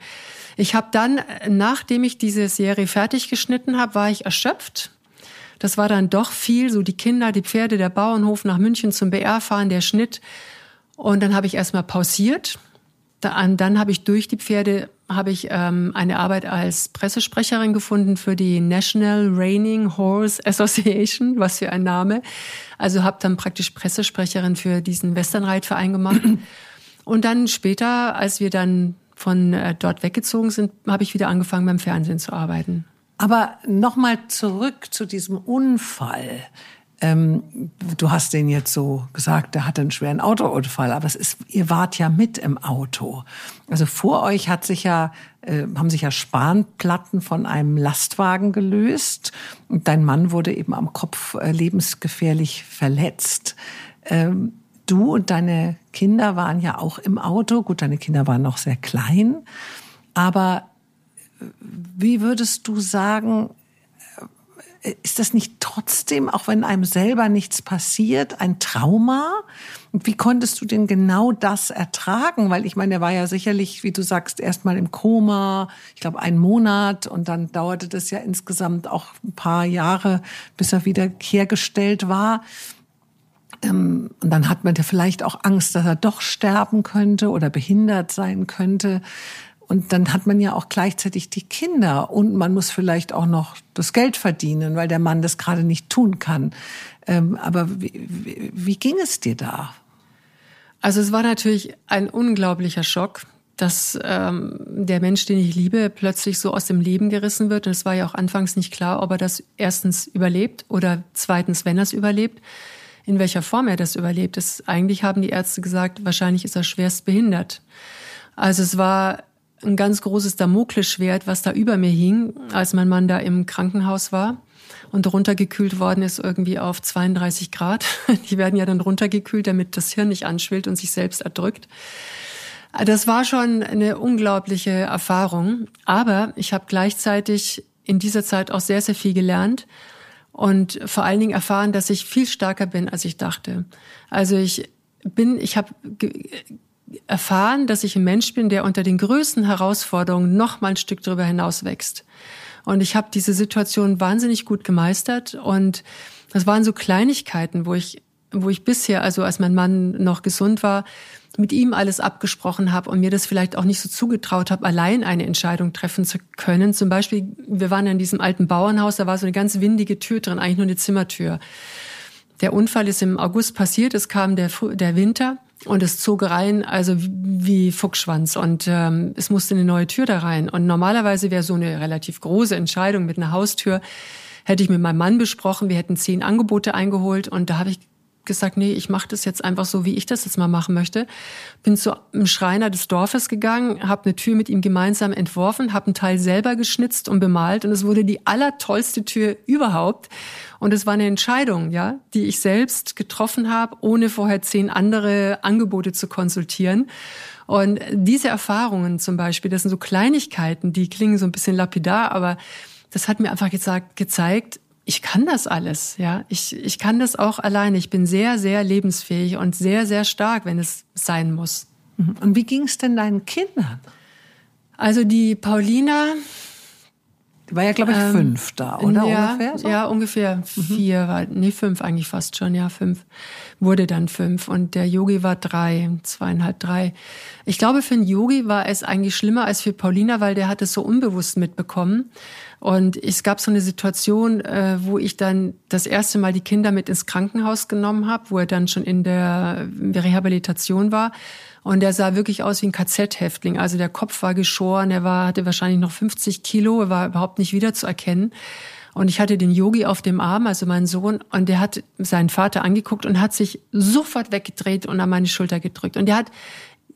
Ich habe dann, nachdem ich diese Serie fertig geschnitten habe, war ich erschöpft das war dann doch viel, so die Kinder, die Pferde, der Bauernhof nach München zum BR fahren, der Schnitt. Und dann habe ich erstmal pausiert. Dann, dann habe ich durch die Pferde habe ich ähm, eine Arbeit als Pressesprecherin gefunden für die National Reining Horse Association, was für ein Name. Also habe dann praktisch Pressesprecherin für diesen Westernreitverein gemacht. Und dann später, als wir dann von äh, dort weggezogen sind, habe ich wieder angefangen beim Fernsehen zu arbeiten. Aber nochmal zurück zu diesem Unfall. Ähm, du hast den jetzt so gesagt, der hatte einen schweren Autounfall, aber es ist, ihr wart ja mit im Auto. Also vor euch hat sich ja, äh, haben sich ja Spanplatten von einem Lastwagen gelöst und dein Mann wurde eben am Kopf äh, lebensgefährlich verletzt. Ähm, du und deine Kinder waren ja auch im Auto. Gut, deine Kinder waren noch sehr klein, aber wie würdest du sagen, äh, ist das nicht trotzdem, auch wenn einem selber nichts passiert, ein Trauma? Und wie konntest du denn genau das ertragen? Weil ich meine, er war ja sicherlich, wie du sagst, erstmal im Koma, ich glaube einen Monat und dann dauerte das ja insgesamt auch ein paar Jahre, bis er wieder hergestellt war. Ähm, und dann hat man ja vielleicht auch Angst, dass er doch sterben könnte oder behindert sein könnte. Und dann hat man ja auch gleichzeitig die Kinder und man muss vielleicht auch noch das Geld verdienen, weil der Mann das gerade nicht tun kann. Ähm, aber wie, wie, wie ging es dir da? Also es war natürlich ein unglaublicher Schock, dass ähm, der Mensch, den ich liebe, plötzlich so aus dem Leben gerissen wird. Und es war ja auch anfangs nicht klar, ob er das erstens überlebt oder zweitens, wenn er es überlebt, in welcher Form er das überlebt. Das, eigentlich haben die Ärzte gesagt, wahrscheinlich ist er schwerst behindert. Also es war ein ganz großes Damoklesschwert, was da über mir hing, als mein Mann da im Krankenhaus war und runtergekühlt worden ist irgendwie auf 32 Grad. Die werden ja dann runtergekühlt, damit das Hirn nicht anschwillt und sich selbst erdrückt. Das war schon eine unglaubliche Erfahrung, aber ich habe gleichzeitig in dieser Zeit auch sehr, sehr viel gelernt und vor allen Dingen erfahren, dass ich viel stärker bin, als ich dachte. Also ich bin, ich habe erfahren, dass ich ein Mensch bin, der unter den größten Herausforderungen noch mal ein Stück darüber hinaus wächst. Und ich habe diese Situation wahnsinnig gut gemeistert und das waren so Kleinigkeiten, wo ich wo ich bisher, also als mein Mann noch gesund war, mit ihm alles abgesprochen habe und mir das vielleicht auch nicht so zugetraut habe, allein eine Entscheidung treffen zu können. Zum Beispiel, wir waren in diesem alten Bauernhaus, da war so eine ganz windige Tür drin, eigentlich nur eine Zimmertür. Der Unfall ist im August passiert, es kam der, der Winter und es zog rein, also wie Fuchsschwanz. Und ähm, es musste eine neue Tür da rein. Und normalerweise wäre so eine relativ große Entscheidung mit einer Haustür, hätte ich mit meinem Mann besprochen, wir hätten zehn Angebote eingeholt und da habe ich gesagt, nee, ich mache das jetzt einfach so, wie ich das jetzt mal machen möchte. Bin zu einem Schreiner des Dorfes gegangen, habe eine Tür mit ihm gemeinsam entworfen, habe einen Teil selber geschnitzt und bemalt und es wurde die allertollste Tür überhaupt. Und es war eine Entscheidung, ja, die ich selbst getroffen habe, ohne vorher zehn andere Angebote zu konsultieren. Und diese Erfahrungen zum Beispiel, das sind so Kleinigkeiten, die klingen so ein bisschen lapidar, aber das hat mir einfach gesagt, gezeigt, ich kann das alles, ja. Ich, ich kann das auch alleine. Ich bin sehr, sehr lebensfähig und sehr, sehr stark, wenn es sein muss. Mhm. Und wie ging es denn deinen Kindern? Also die Paulina. War ja, glaube ich, ähm, fünf da, oder? Ja, ungefähr, so? ja ungefähr mhm. vier, war, nee, fünf eigentlich fast schon, ja, fünf. Wurde dann fünf. Und der Yogi war drei, zweieinhalb, drei. Ich glaube, für den Yogi war es eigentlich schlimmer als für Paulina, weil der hat es so unbewusst mitbekommen. Und es gab so eine Situation, äh, wo ich dann das erste Mal die Kinder mit ins Krankenhaus genommen habe, wo er dann schon in der Rehabilitation war. Und der sah wirklich aus wie ein KZ-Häftling. Also der Kopf war geschoren, er war, hatte wahrscheinlich noch 50 Kilo, er war überhaupt nicht wiederzuerkennen. Und ich hatte den Yogi auf dem Arm, also meinen Sohn, und der hat seinen Vater angeguckt und hat sich sofort weggedreht und an meine Schulter gedrückt. Und der hat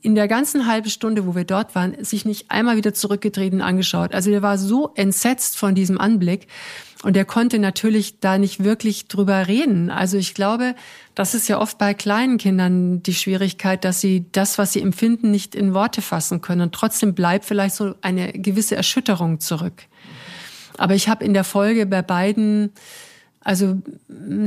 in der ganzen halben Stunde, wo wir dort waren, sich nicht einmal wieder zurückgedreht und angeschaut. Also der war so entsetzt von diesem Anblick und er konnte natürlich da nicht wirklich drüber reden. Also ich glaube, das ist ja oft bei kleinen Kindern die Schwierigkeit, dass sie das, was sie empfinden, nicht in Worte fassen können und trotzdem bleibt vielleicht so eine gewisse Erschütterung zurück. Aber ich habe in der Folge bei beiden also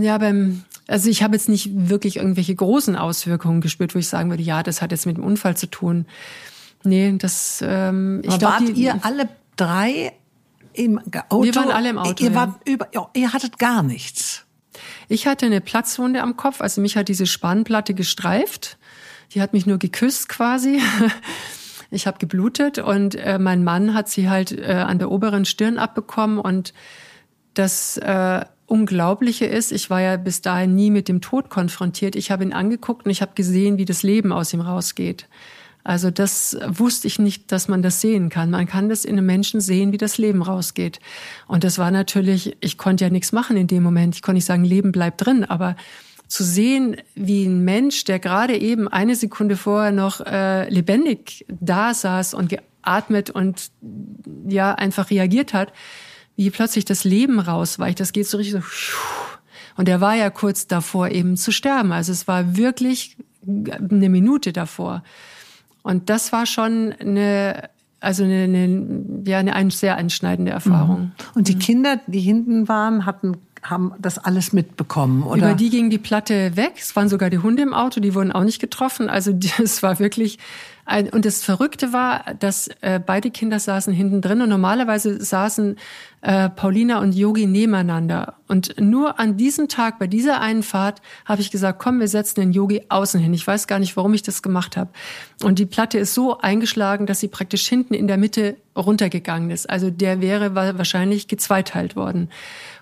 ja, beim also ich habe jetzt nicht wirklich irgendwelche großen Auswirkungen gespürt, wo ich sagen würde, ja, das hat jetzt mit dem Unfall zu tun. Nee, das ähm, ich glaube, wart ihr alle drei im Auto? Wir waren alle im Auto. Ihr, wart über, ihr hattet gar nichts. Ich hatte eine Platzwunde am Kopf, also mich hat diese Spannplatte gestreift. Die hat mich nur geküsst quasi. Ich habe geblutet und äh, mein Mann hat sie halt äh, an der oberen Stirn abbekommen und das äh, Unglaubliche ist, ich war ja bis dahin nie mit dem Tod konfrontiert. Ich habe ihn angeguckt und ich habe gesehen, wie das Leben aus ihm rausgeht. Also das wusste ich nicht, dass man das sehen kann. Man kann das in einem Menschen sehen, wie das Leben rausgeht. Und das war natürlich, ich konnte ja nichts machen in dem Moment. Ich konnte nicht sagen, Leben bleibt drin, aber zu sehen, wie ein Mensch, der gerade eben eine Sekunde vorher noch äh, lebendig da saß und geatmet und ja einfach reagiert hat, wie plötzlich das Leben rausweicht. Das geht so richtig so. Und er war ja kurz davor eben zu sterben. Also es war wirklich eine Minute davor. Und das war schon eine, also eine, eine ja, eine sehr einschneidende Erfahrung. Mhm. Und die Kinder, die hinten waren, hatten haben das alles mitbekommen, oder? Über die ging die Platte weg. Es waren sogar die Hunde im Auto, die wurden auch nicht getroffen. Also es war wirklich und das Verrückte war, dass äh, beide Kinder saßen hinten drin und normalerweise saßen äh, Paulina und Yogi nebeneinander. Und nur an diesem Tag, bei dieser einen Fahrt, habe ich gesagt, komm, wir setzen den Yogi außen hin. Ich weiß gar nicht, warum ich das gemacht habe. Und die Platte ist so eingeschlagen, dass sie praktisch hinten in der Mitte runtergegangen ist. Also der wäre wahrscheinlich gezweiteilt worden.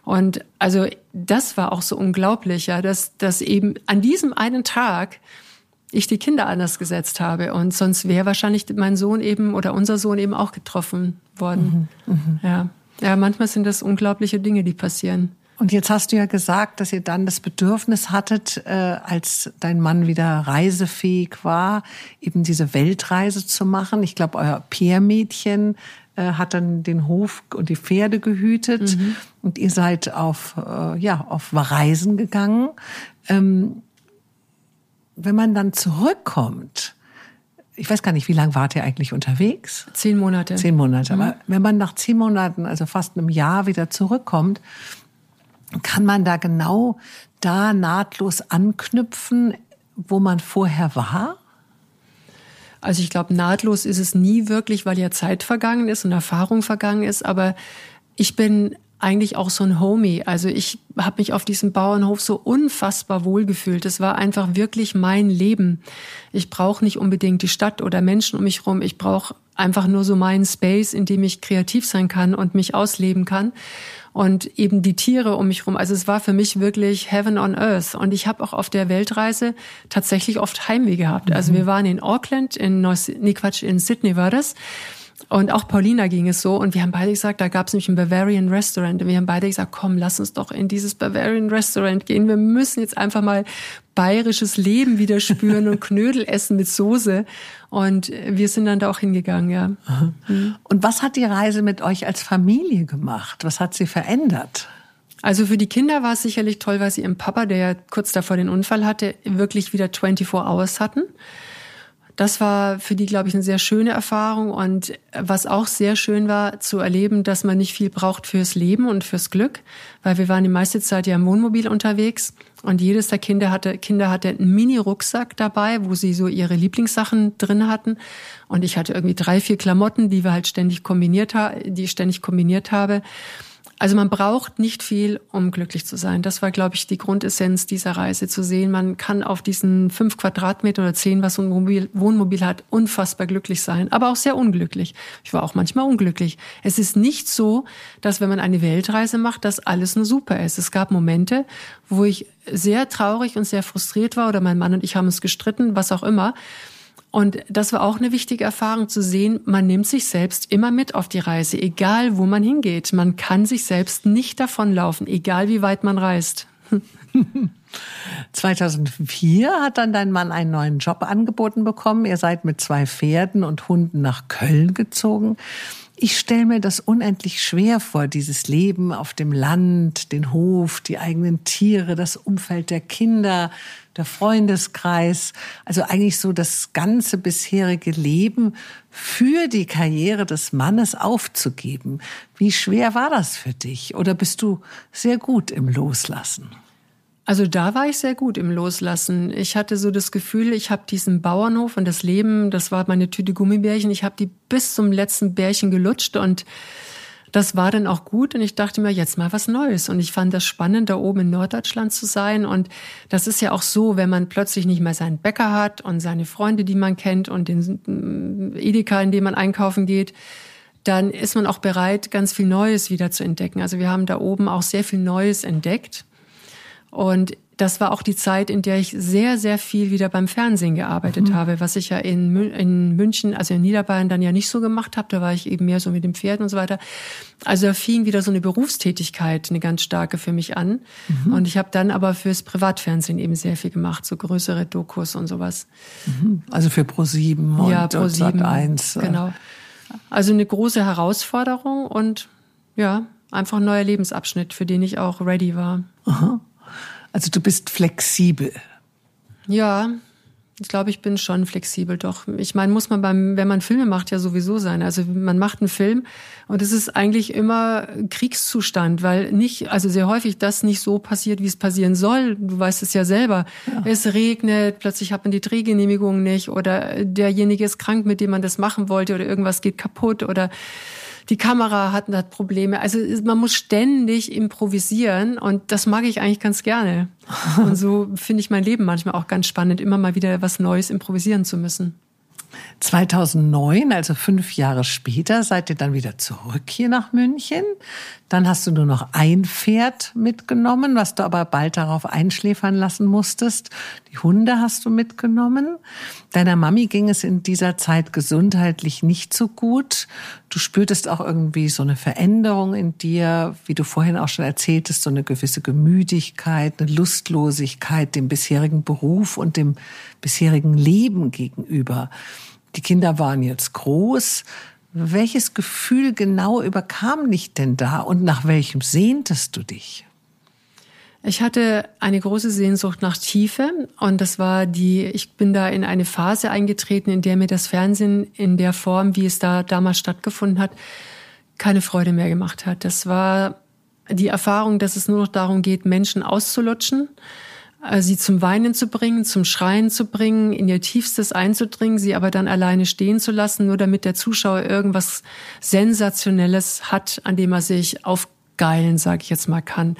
Und also das war auch so unglaublich, ja, dass, dass eben an diesem einen Tag ich die Kinder anders gesetzt habe. Und sonst wäre wahrscheinlich mein Sohn eben oder unser Sohn eben auch getroffen worden. Mhm, mh. Ja. ja, manchmal sind das unglaubliche Dinge, die passieren. Und jetzt hast du ja gesagt, dass ihr dann das Bedürfnis hattet, äh, als dein Mann wieder reisefähig war, eben diese Weltreise zu machen. Ich glaube, euer Piermädchen äh, hat dann den Hof und die Pferde gehütet mhm. und ihr seid auf äh, ja auf Reisen gegangen. Ähm, wenn man dann zurückkommt, ich weiß gar nicht, wie lange wart ihr eigentlich unterwegs? Zehn Monate. Zehn Monate. Mhm. Aber wenn man nach zehn Monaten, also fast einem Jahr wieder zurückkommt, kann man da genau da nahtlos anknüpfen, wo man vorher war? Also ich glaube, nahtlos ist es nie wirklich, weil ja Zeit vergangen ist und Erfahrung vergangen ist. Aber ich bin eigentlich auch so ein Homie. Also ich habe mich auf diesem Bauernhof so unfassbar wohlgefühlt. Es war einfach wirklich mein Leben. Ich brauche nicht unbedingt die Stadt oder Menschen um mich rum. Ich brauche einfach nur so mein Space, in dem ich kreativ sein kann und mich ausleben kann und eben die Tiere um mich rum. Also es war für mich wirklich Heaven on Earth. Und ich habe auch auf der Weltreise tatsächlich oft Heimweh gehabt. Also wir waren in Auckland, in Neuss, nee Quatsch, in Sydney war das. Und auch Paulina ging es so. Und wir haben beide gesagt, da gab es nämlich ein Bavarian Restaurant. Und wir haben beide gesagt, komm, lass uns doch in dieses Bavarian Restaurant gehen. Wir müssen jetzt einfach mal bayerisches Leben wieder spüren und Knödel essen mit Soße. Und wir sind dann da auch hingegangen, ja. Mhm. Und was hat die Reise mit euch als Familie gemacht? Was hat sie verändert? Also für die Kinder war es sicherlich toll, weil sie ihren Papa, der ja kurz davor den Unfall hatte, wirklich wieder 24 Hours hatten. Das war für die, glaube ich, eine sehr schöne Erfahrung. Und was auch sehr schön war, zu erleben, dass man nicht viel braucht fürs Leben und fürs Glück, weil wir waren die meiste Zeit ja im Wohnmobil unterwegs. Und jedes der Kinder hatte, Kinder hatte einen Mini-Rucksack dabei, wo sie so ihre Lieblingssachen drin hatten. Und ich hatte irgendwie drei, vier Klamotten, die wir halt ständig kombiniert die ich ständig kombiniert habe. Also man braucht nicht viel, um glücklich zu sein. Das war, glaube ich, die Grundessenz dieser Reise, zu sehen, man kann auf diesen fünf Quadratmeter oder zehn, was so ein Wohnmobil, Wohnmobil hat, unfassbar glücklich sein, aber auch sehr unglücklich. Ich war auch manchmal unglücklich. Es ist nicht so, dass wenn man eine Weltreise macht, dass alles nur super ist. Es gab Momente, wo ich sehr traurig und sehr frustriert war oder mein Mann und ich haben uns gestritten, was auch immer. Und das war auch eine wichtige Erfahrung zu sehen, man nimmt sich selbst immer mit auf die Reise, egal wo man hingeht. Man kann sich selbst nicht davonlaufen, egal wie weit man reist. 2004 hat dann dein Mann einen neuen Job angeboten bekommen. Ihr seid mit zwei Pferden und Hunden nach Köln gezogen. Ich stelle mir das unendlich schwer vor, dieses Leben auf dem Land, den Hof, die eigenen Tiere, das Umfeld der Kinder, der Freundeskreis, also eigentlich so das ganze bisherige Leben für die Karriere des Mannes aufzugeben. Wie schwer war das für dich? Oder bist du sehr gut im Loslassen? Also da war ich sehr gut im Loslassen. Ich hatte so das Gefühl, ich habe diesen Bauernhof und das Leben, das war meine Tüte Gummibärchen, ich habe die bis zum letzten Bärchen gelutscht und das war dann auch gut und ich dachte mir, jetzt mal was Neues. Und ich fand das spannend, da oben in Norddeutschland zu sein. Und das ist ja auch so, wenn man plötzlich nicht mehr seinen Bäcker hat und seine Freunde, die man kennt und den Edeka, in dem man einkaufen geht, dann ist man auch bereit, ganz viel Neues wieder zu entdecken. Also wir haben da oben auch sehr viel Neues entdeckt. Und das war auch die Zeit, in der ich sehr, sehr viel wieder beim Fernsehen gearbeitet mhm. habe, was ich ja in, in München, also in Niederbayern dann ja nicht so gemacht habe. Da war ich eben mehr so mit dem Pferd und so weiter. Also da fing wieder so eine Berufstätigkeit, eine ganz starke für mich an. Mhm. Und ich habe dann aber fürs Privatfernsehen eben sehr viel gemacht, so größere Dokus und sowas. Mhm. Also für Pro7 und, ja, Pro und Sat1. Äh. Genau. Also eine große Herausforderung und ja, einfach ein neuer Lebensabschnitt, für den ich auch ready war. Aha. Also du bist flexibel. Ja, ich glaube, ich bin schon flexibel, doch. Ich meine, muss man beim, wenn man Filme macht, ja sowieso sein. Also man macht einen Film und es ist eigentlich immer Kriegszustand, weil nicht, also sehr häufig das nicht so passiert, wie es passieren soll. Du weißt es ja selber. Ja. Es regnet, plötzlich hat man die Drehgenehmigung nicht oder derjenige ist krank, mit dem man das machen wollte oder irgendwas geht kaputt oder die Kamera hat, hat Probleme. Also man muss ständig improvisieren und das mag ich eigentlich ganz gerne. Und so finde ich mein Leben manchmal auch ganz spannend, immer mal wieder was Neues improvisieren zu müssen. 2009, also fünf Jahre später, seid ihr dann wieder zurück hier nach München. Dann hast du nur noch ein Pferd mitgenommen, was du aber bald darauf einschläfern lassen musstest. Die Hunde hast du mitgenommen. Deiner Mami ging es in dieser Zeit gesundheitlich nicht so gut. Du spürtest auch irgendwie so eine Veränderung in dir, wie du vorhin auch schon erzähltest, so eine gewisse Gemüdigkeit, eine Lustlosigkeit dem bisherigen Beruf und dem bisherigen Leben gegenüber. Die Kinder waren jetzt groß. Welches Gefühl genau überkam dich denn da und nach welchem sehntest du dich? Ich hatte eine große Sehnsucht nach Tiefe und das war die, ich bin da in eine Phase eingetreten, in der mir das Fernsehen in der Form, wie es da damals stattgefunden hat, keine Freude mehr gemacht hat. Das war die Erfahrung, dass es nur noch darum geht, Menschen auszulutschen sie zum Weinen zu bringen, zum Schreien zu bringen, in ihr Tiefstes einzudringen, sie aber dann alleine stehen zu lassen, nur damit der Zuschauer irgendwas Sensationelles hat, an dem er sich auf, abgeilen, sage ich jetzt mal, kann.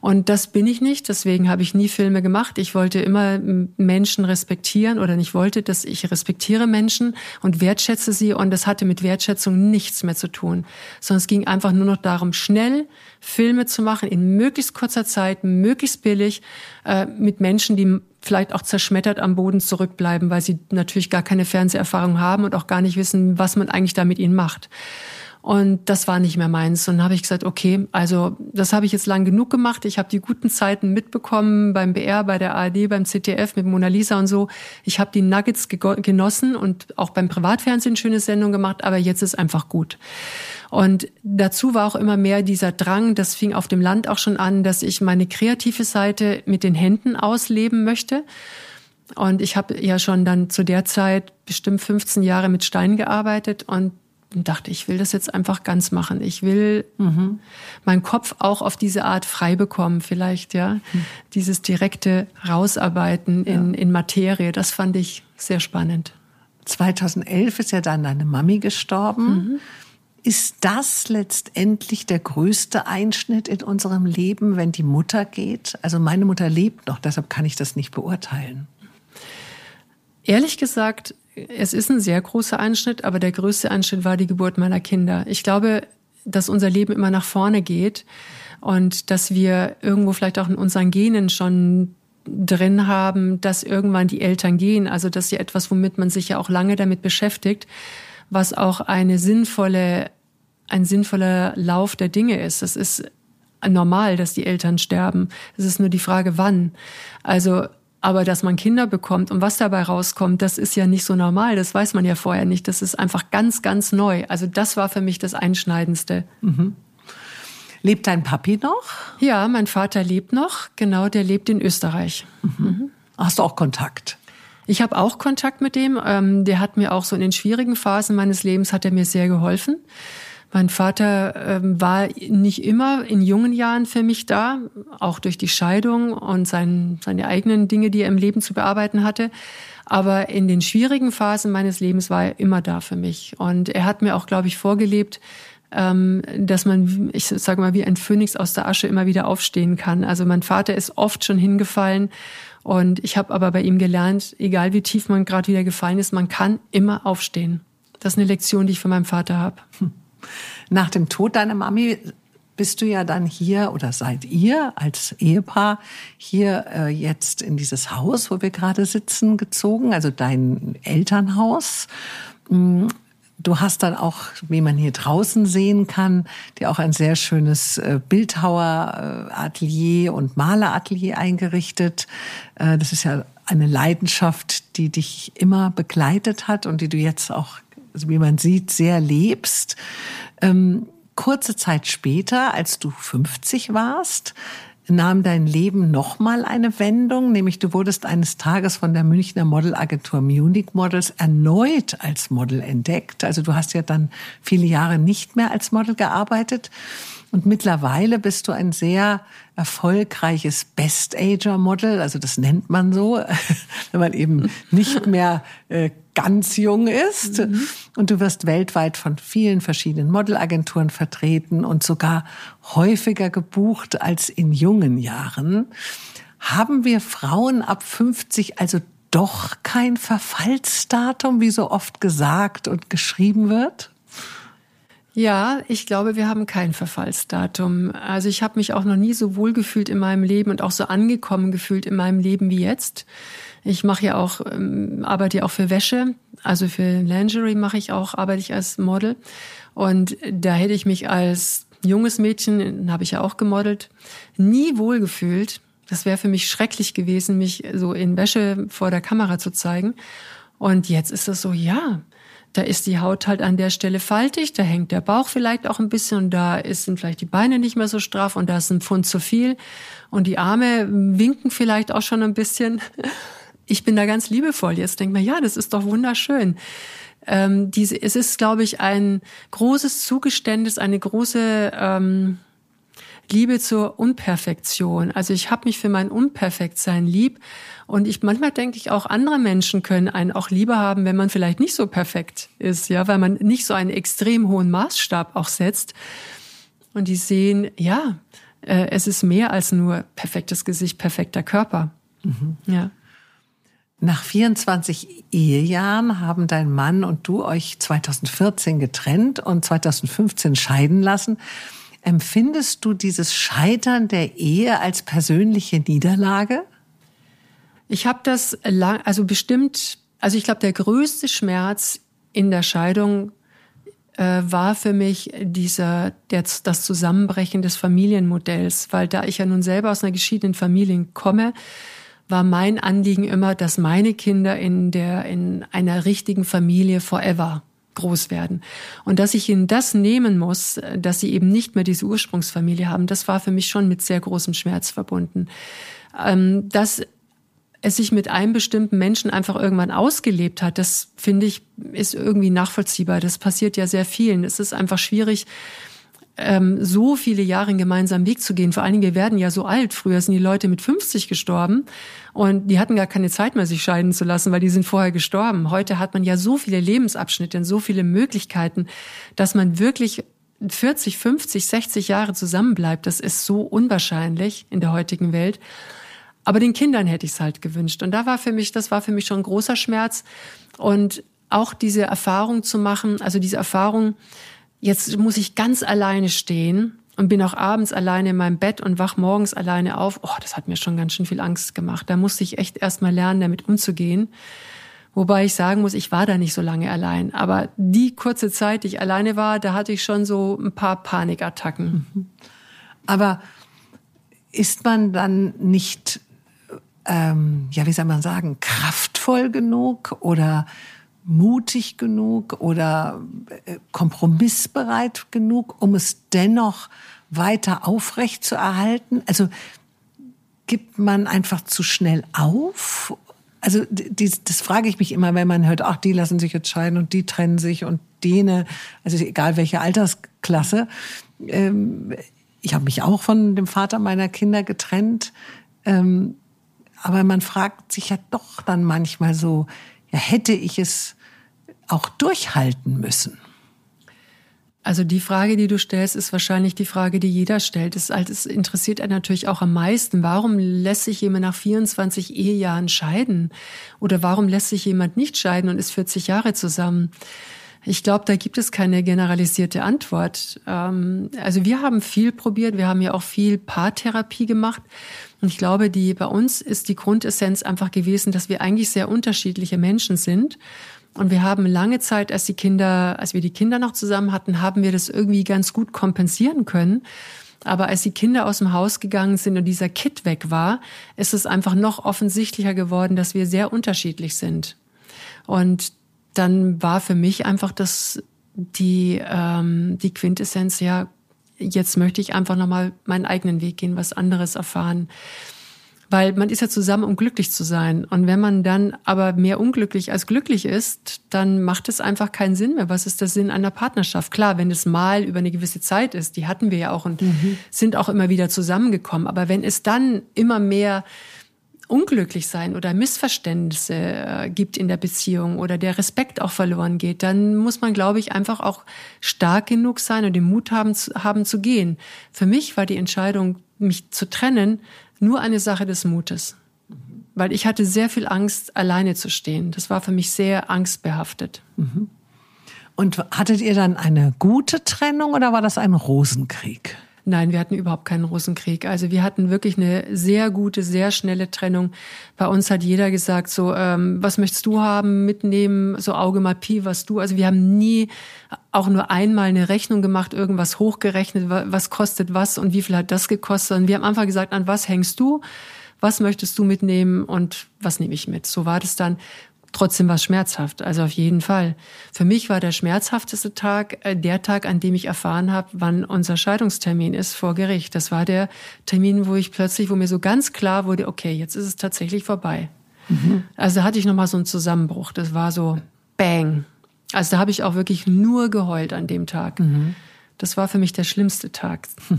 Und das bin ich nicht, deswegen habe ich nie Filme gemacht. Ich wollte immer Menschen respektieren oder nicht wollte, dass ich respektiere Menschen und wertschätze sie und das hatte mit Wertschätzung nichts mehr zu tun, sondern es ging einfach nur noch darum, schnell Filme zu machen in möglichst kurzer Zeit, möglichst billig, äh, mit Menschen, die vielleicht auch zerschmettert am Boden zurückbleiben, weil sie natürlich gar keine Fernseherfahrung haben und auch gar nicht wissen, was man eigentlich da mit ihnen macht. Und das war nicht mehr meins. Und dann habe ich gesagt, okay, also das habe ich jetzt lang genug gemacht. Ich habe die guten Zeiten mitbekommen beim BR, bei der ARD, beim ZDF mit Mona Lisa und so. Ich habe die Nuggets genossen und auch beim Privatfernsehen schöne Sendungen gemacht, aber jetzt ist einfach gut. Und dazu war auch immer mehr dieser Drang, das fing auf dem Land auch schon an, dass ich meine kreative Seite mit den Händen ausleben möchte. Und ich habe ja schon dann zu der Zeit bestimmt 15 Jahre mit Stein gearbeitet und und dachte, ich will das jetzt einfach ganz machen. Ich will mhm. meinen Kopf auch auf diese Art frei bekommen, vielleicht, ja. Mhm. Dieses direkte Rausarbeiten in, ja. in Materie, das fand ich sehr spannend. 2011 ist ja dann deine Mami gestorben. Mhm. Ist das letztendlich der größte Einschnitt in unserem Leben, wenn die Mutter geht? Also meine Mutter lebt noch, deshalb kann ich das nicht beurteilen. Ehrlich gesagt es ist ein sehr großer Einschnitt, aber der größte Einschnitt war die Geburt meiner Kinder. Ich glaube, dass unser Leben immer nach vorne geht und dass wir irgendwo vielleicht auch in unseren Genen schon drin haben, dass irgendwann die Eltern gehen. Also das ist ja etwas, womit man sich ja auch lange damit beschäftigt, was auch eine sinnvolle, ein sinnvoller Lauf der Dinge ist. Das ist normal, dass die Eltern sterben. Es ist nur die Frage, wann. Also aber dass man Kinder bekommt und was dabei rauskommt, das ist ja nicht so normal. Das weiß man ja vorher nicht. Das ist einfach ganz, ganz neu. Also das war für mich das Einschneidendste. Mhm. Lebt dein Papi noch? Ja, mein Vater lebt noch. Genau, der lebt in Österreich. Mhm. Mhm. Hast du auch Kontakt? Ich habe auch Kontakt mit dem. Ähm, der hat mir auch so in den schwierigen Phasen meines Lebens hat er mir sehr geholfen. Mein Vater ähm, war nicht immer in jungen Jahren für mich da, auch durch die Scheidung und sein, seine eigenen Dinge, die er im Leben zu bearbeiten hatte. Aber in den schwierigen Phasen meines Lebens war er immer da für mich. Und er hat mir auch, glaube ich, vorgelebt, ähm, dass man, ich sage mal, wie ein Phönix aus der Asche immer wieder aufstehen kann. Also mein Vater ist oft schon hingefallen und ich habe aber bei ihm gelernt, egal wie tief man gerade wieder gefallen ist, man kann immer aufstehen. Das ist eine Lektion, die ich von meinem Vater habe. Hm. Nach dem Tod deiner Mami bist du ja dann hier oder seid ihr als Ehepaar hier äh, jetzt in dieses Haus, wo wir gerade sitzen, gezogen, also dein Elternhaus. Mm, du hast dann auch, wie man hier draußen sehen kann, dir auch ein sehr schönes äh, Bildhaueratelier und Maleratelier eingerichtet. Äh, das ist ja eine Leidenschaft, die dich immer begleitet hat und die du jetzt auch wie man sieht, sehr lebst. Ähm, kurze Zeit später, als du 50 warst, nahm dein Leben nochmal eine Wendung, nämlich du wurdest eines Tages von der Münchner Modelagentur Munich Models erneut als Model entdeckt. Also du hast ja dann viele Jahre nicht mehr als Model gearbeitet. Und mittlerweile bist du ein sehr erfolgreiches Best-Ager-Model, also das nennt man so, wenn man eben nicht mehr äh, ganz jung ist. Mhm. Und du wirst weltweit von vielen verschiedenen Modelagenturen vertreten und sogar häufiger gebucht als in jungen Jahren. Haben wir Frauen ab 50 also doch kein Verfallsdatum, wie so oft gesagt und geschrieben wird? Ja, ich glaube, wir haben kein Verfallsdatum. Also ich habe mich auch noch nie so wohl gefühlt in meinem Leben und auch so angekommen gefühlt in meinem Leben wie jetzt. Ich mache ja auch, ähm, arbeite ja auch für Wäsche, also für Lingerie mache ich auch, arbeite ich als Model. Und da hätte ich mich als junges Mädchen, habe ich ja auch gemodelt, nie wohl gefühlt. Das wäre für mich schrecklich gewesen, mich so in Wäsche vor der Kamera zu zeigen. Und jetzt ist es so, ja, da ist die Haut halt an der Stelle faltig, da hängt der Bauch vielleicht auch ein bisschen und da sind vielleicht die Beine nicht mehr so straff und da ist ein Pfund zu viel und die Arme winken vielleicht auch schon ein bisschen. Ich bin da ganz liebevoll. Jetzt denkt man, ja, das ist doch wunderschön. Ähm, diese, es ist, glaube ich, ein großes Zugeständnis, eine große ähm, Liebe zur Unperfektion. Also ich habe mich für mein Unperfektsein lieb und ich manchmal denke ich auch andere Menschen können einen auch lieber haben, wenn man vielleicht nicht so perfekt ist, ja, weil man nicht so einen extrem hohen Maßstab auch setzt. und die sehen, ja, äh, es ist mehr als nur perfektes Gesicht, perfekter Körper. Mhm. Ja. Nach 24 Ehejahren haben dein Mann und du euch 2014 getrennt und 2015 scheiden lassen. Empfindest du dieses Scheitern der Ehe als persönliche Niederlage? Ich habe das lang, also bestimmt, also ich glaube, der größte Schmerz in der Scheidung äh, war für mich dieser, der, das Zusammenbrechen des Familienmodells, weil da ich ja nun selber aus einer geschiedenen Familie komme, war mein Anliegen immer, dass meine Kinder in der, in einer richtigen Familie forever groß werden. Und dass ich ihnen das nehmen muss, dass sie eben nicht mehr diese Ursprungsfamilie haben, das war für mich schon mit sehr großem Schmerz verbunden. Ähm, dass es sich mit einem bestimmten Menschen einfach irgendwann ausgelebt hat, das finde ich, ist irgendwie nachvollziehbar. Das passiert ja sehr vielen. Es ist einfach schwierig, ähm, so viele Jahre einen gemeinsamen Weg zu gehen. Vor allen Dingen, wir werden ja so alt. Früher sind die Leute mit 50 gestorben und die hatten gar keine Zeit mehr, sich scheiden zu lassen, weil die sind vorher gestorben. Heute hat man ja so viele Lebensabschnitte und so viele Möglichkeiten, dass man wirklich 40, 50, 60 Jahre zusammenbleibt. Das ist so unwahrscheinlich in der heutigen Welt. Aber den Kindern hätte ich es halt gewünscht. Und da war für mich, das war für mich schon ein großer Schmerz. Und auch diese Erfahrung zu machen, also diese Erfahrung, jetzt muss ich ganz alleine stehen und bin auch abends alleine in meinem Bett und wach morgens alleine auf. Oh, das hat mir schon ganz schön viel Angst gemacht. Da musste ich echt erst mal lernen, damit umzugehen. Wobei ich sagen muss, ich war da nicht so lange allein. Aber die kurze Zeit, die ich alleine war, da hatte ich schon so ein paar Panikattacken. Mhm. Aber ist man dann nicht, ähm, ja, wie soll man sagen, kraftvoll genug oder mutig genug oder äh, kompromissbereit genug, um es dennoch weiter aufrecht zu erhalten? Also gibt man einfach zu schnell auf? Also die, das frage ich mich immer, wenn man hört, ach, die lassen sich jetzt scheiden und die trennen sich und dene, also egal welche Altersklasse. Ähm, ich habe mich auch von dem Vater meiner Kinder getrennt. Ähm, aber man fragt sich ja doch dann manchmal so, ja, hätte ich es auch durchhalten müssen? Also die Frage, die du stellst, ist wahrscheinlich die Frage, die jeder stellt. Es, halt, es interessiert einen natürlich auch am meisten. Warum lässt sich jemand nach 24 Ehejahren scheiden? Oder warum lässt sich jemand nicht scheiden und ist 40 Jahre zusammen? Ich glaube, da gibt es keine generalisierte Antwort. Ähm, also wir haben viel probiert, wir haben ja auch viel Paartherapie gemacht. Und ich glaube, die bei uns ist die Grundessenz einfach gewesen, dass wir eigentlich sehr unterschiedliche Menschen sind und wir haben lange Zeit, als die Kinder, als wir die Kinder noch zusammen hatten, haben wir das irgendwie ganz gut kompensieren können. Aber als die Kinder aus dem Haus gegangen sind und dieser Kit weg war, ist es einfach noch offensichtlicher geworden, dass wir sehr unterschiedlich sind. Und dann war für mich einfach das die ähm, die Quintessenz ja jetzt möchte ich einfach noch mal meinen eigenen Weg gehen, was anderes erfahren. Weil man ist ja zusammen, um glücklich zu sein. Und wenn man dann aber mehr unglücklich als glücklich ist, dann macht es einfach keinen Sinn mehr. Was ist der Sinn einer Partnerschaft? Klar, wenn es mal über eine gewisse Zeit ist, die hatten wir ja auch und mhm. sind auch immer wieder zusammengekommen. Aber wenn es dann immer mehr unglücklich sein oder Missverständnisse äh, gibt in der Beziehung oder der Respekt auch verloren geht, dann muss man, glaube ich, einfach auch stark genug sein und den Mut haben zu, haben zu gehen. Für mich war die Entscheidung, mich zu trennen, nur eine Sache des Mutes. Weil ich hatte sehr viel Angst, alleine zu stehen. Das war für mich sehr angstbehaftet. Mhm. Und hattet ihr dann eine gute Trennung oder war das ein Rosenkrieg? Nein, wir hatten überhaupt keinen Rosenkrieg. Also wir hatten wirklich eine sehr gute, sehr schnelle Trennung. Bei uns hat jeder gesagt, so, ähm, was möchtest du haben, mitnehmen, so Auge mal Pi, was du. Also wir haben nie auch nur einmal eine Rechnung gemacht, irgendwas hochgerechnet, was kostet was und wie viel hat das gekostet. Und wir haben einfach gesagt, an was hängst du? Was möchtest du mitnehmen und was nehme ich mit? So war das dann. Trotzdem war es schmerzhaft, also auf jeden Fall. Für mich war der schmerzhafteste Tag äh, der Tag, an dem ich erfahren habe, wann unser Scheidungstermin ist vor Gericht. Das war der Termin, wo ich plötzlich, wo mir so ganz klar wurde, okay, jetzt ist es tatsächlich vorbei. Mhm. Also da hatte ich nochmal so einen Zusammenbruch. Das war so Bang. Also da habe ich auch wirklich nur geheult an dem Tag. Mhm. Das war für mich der schlimmste Tag.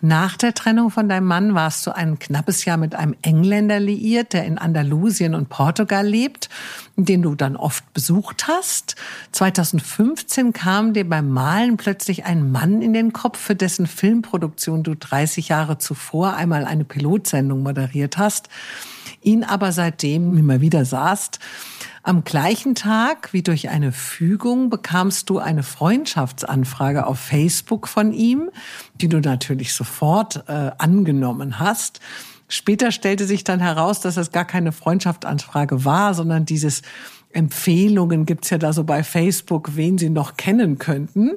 Nach der Trennung von deinem Mann warst du ein knappes Jahr mit einem Engländer liiert, der in Andalusien und Portugal lebt, den du dann oft besucht hast. 2015 kam dir beim Malen plötzlich ein Mann in den Kopf, für dessen Filmproduktion du 30 Jahre zuvor einmal eine Pilotsendung moderiert hast, ihn aber seitdem immer wieder sahst. Am gleichen Tag, wie durch eine Fügung, bekamst du eine Freundschaftsanfrage auf Facebook von ihm, die du natürlich sofort äh, angenommen hast. Später stellte sich dann heraus, dass es gar keine Freundschaftsanfrage war, sondern dieses Empfehlungen gibt's ja da so bei Facebook, wen sie noch kennen könnten.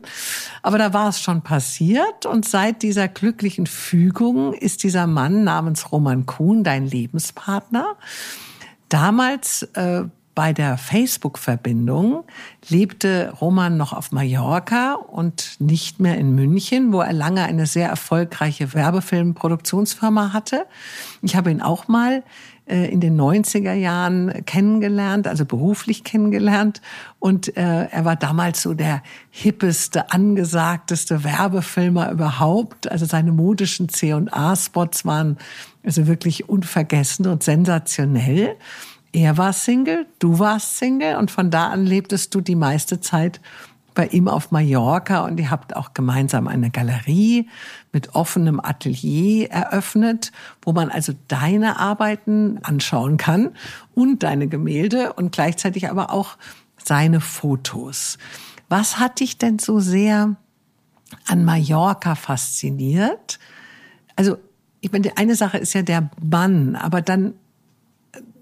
Aber da war es schon passiert und seit dieser glücklichen Fügung ist dieser Mann namens Roman Kuhn dein Lebenspartner. Damals äh, bei der Facebook-Verbindung lebte Roman noch auf Mallorca und nicht mehr in München, wo er lange eine sehr erfolgreiche Werbefilmproduktionsfirma hatte. Ich habe ihn auch mal in den 90er Jahren kennengelernt, also beruflich kennengelernt. Und äh, er war damals so der hippeste, angesagteste Werbefilmer überhaupt. Also seine modischen C&A-Spots waren also wirklich unvergessen und sensationell. Er war Single, du warst Single und von da an lebtest du die meiste Zeit bei ihm auf Mallorca und ihr habt auch gemeinsam eine Galerie mit offenem Atelier eröffnet, wo man also deine Arbeiten anschauen kann und deine Gemälde und gleichzeitig aber auch seine Fotos. Was hat dich denn so sehr an Mallorca fasziniert? Also, ich meine, eine Sache ist ja der Mann, aber dann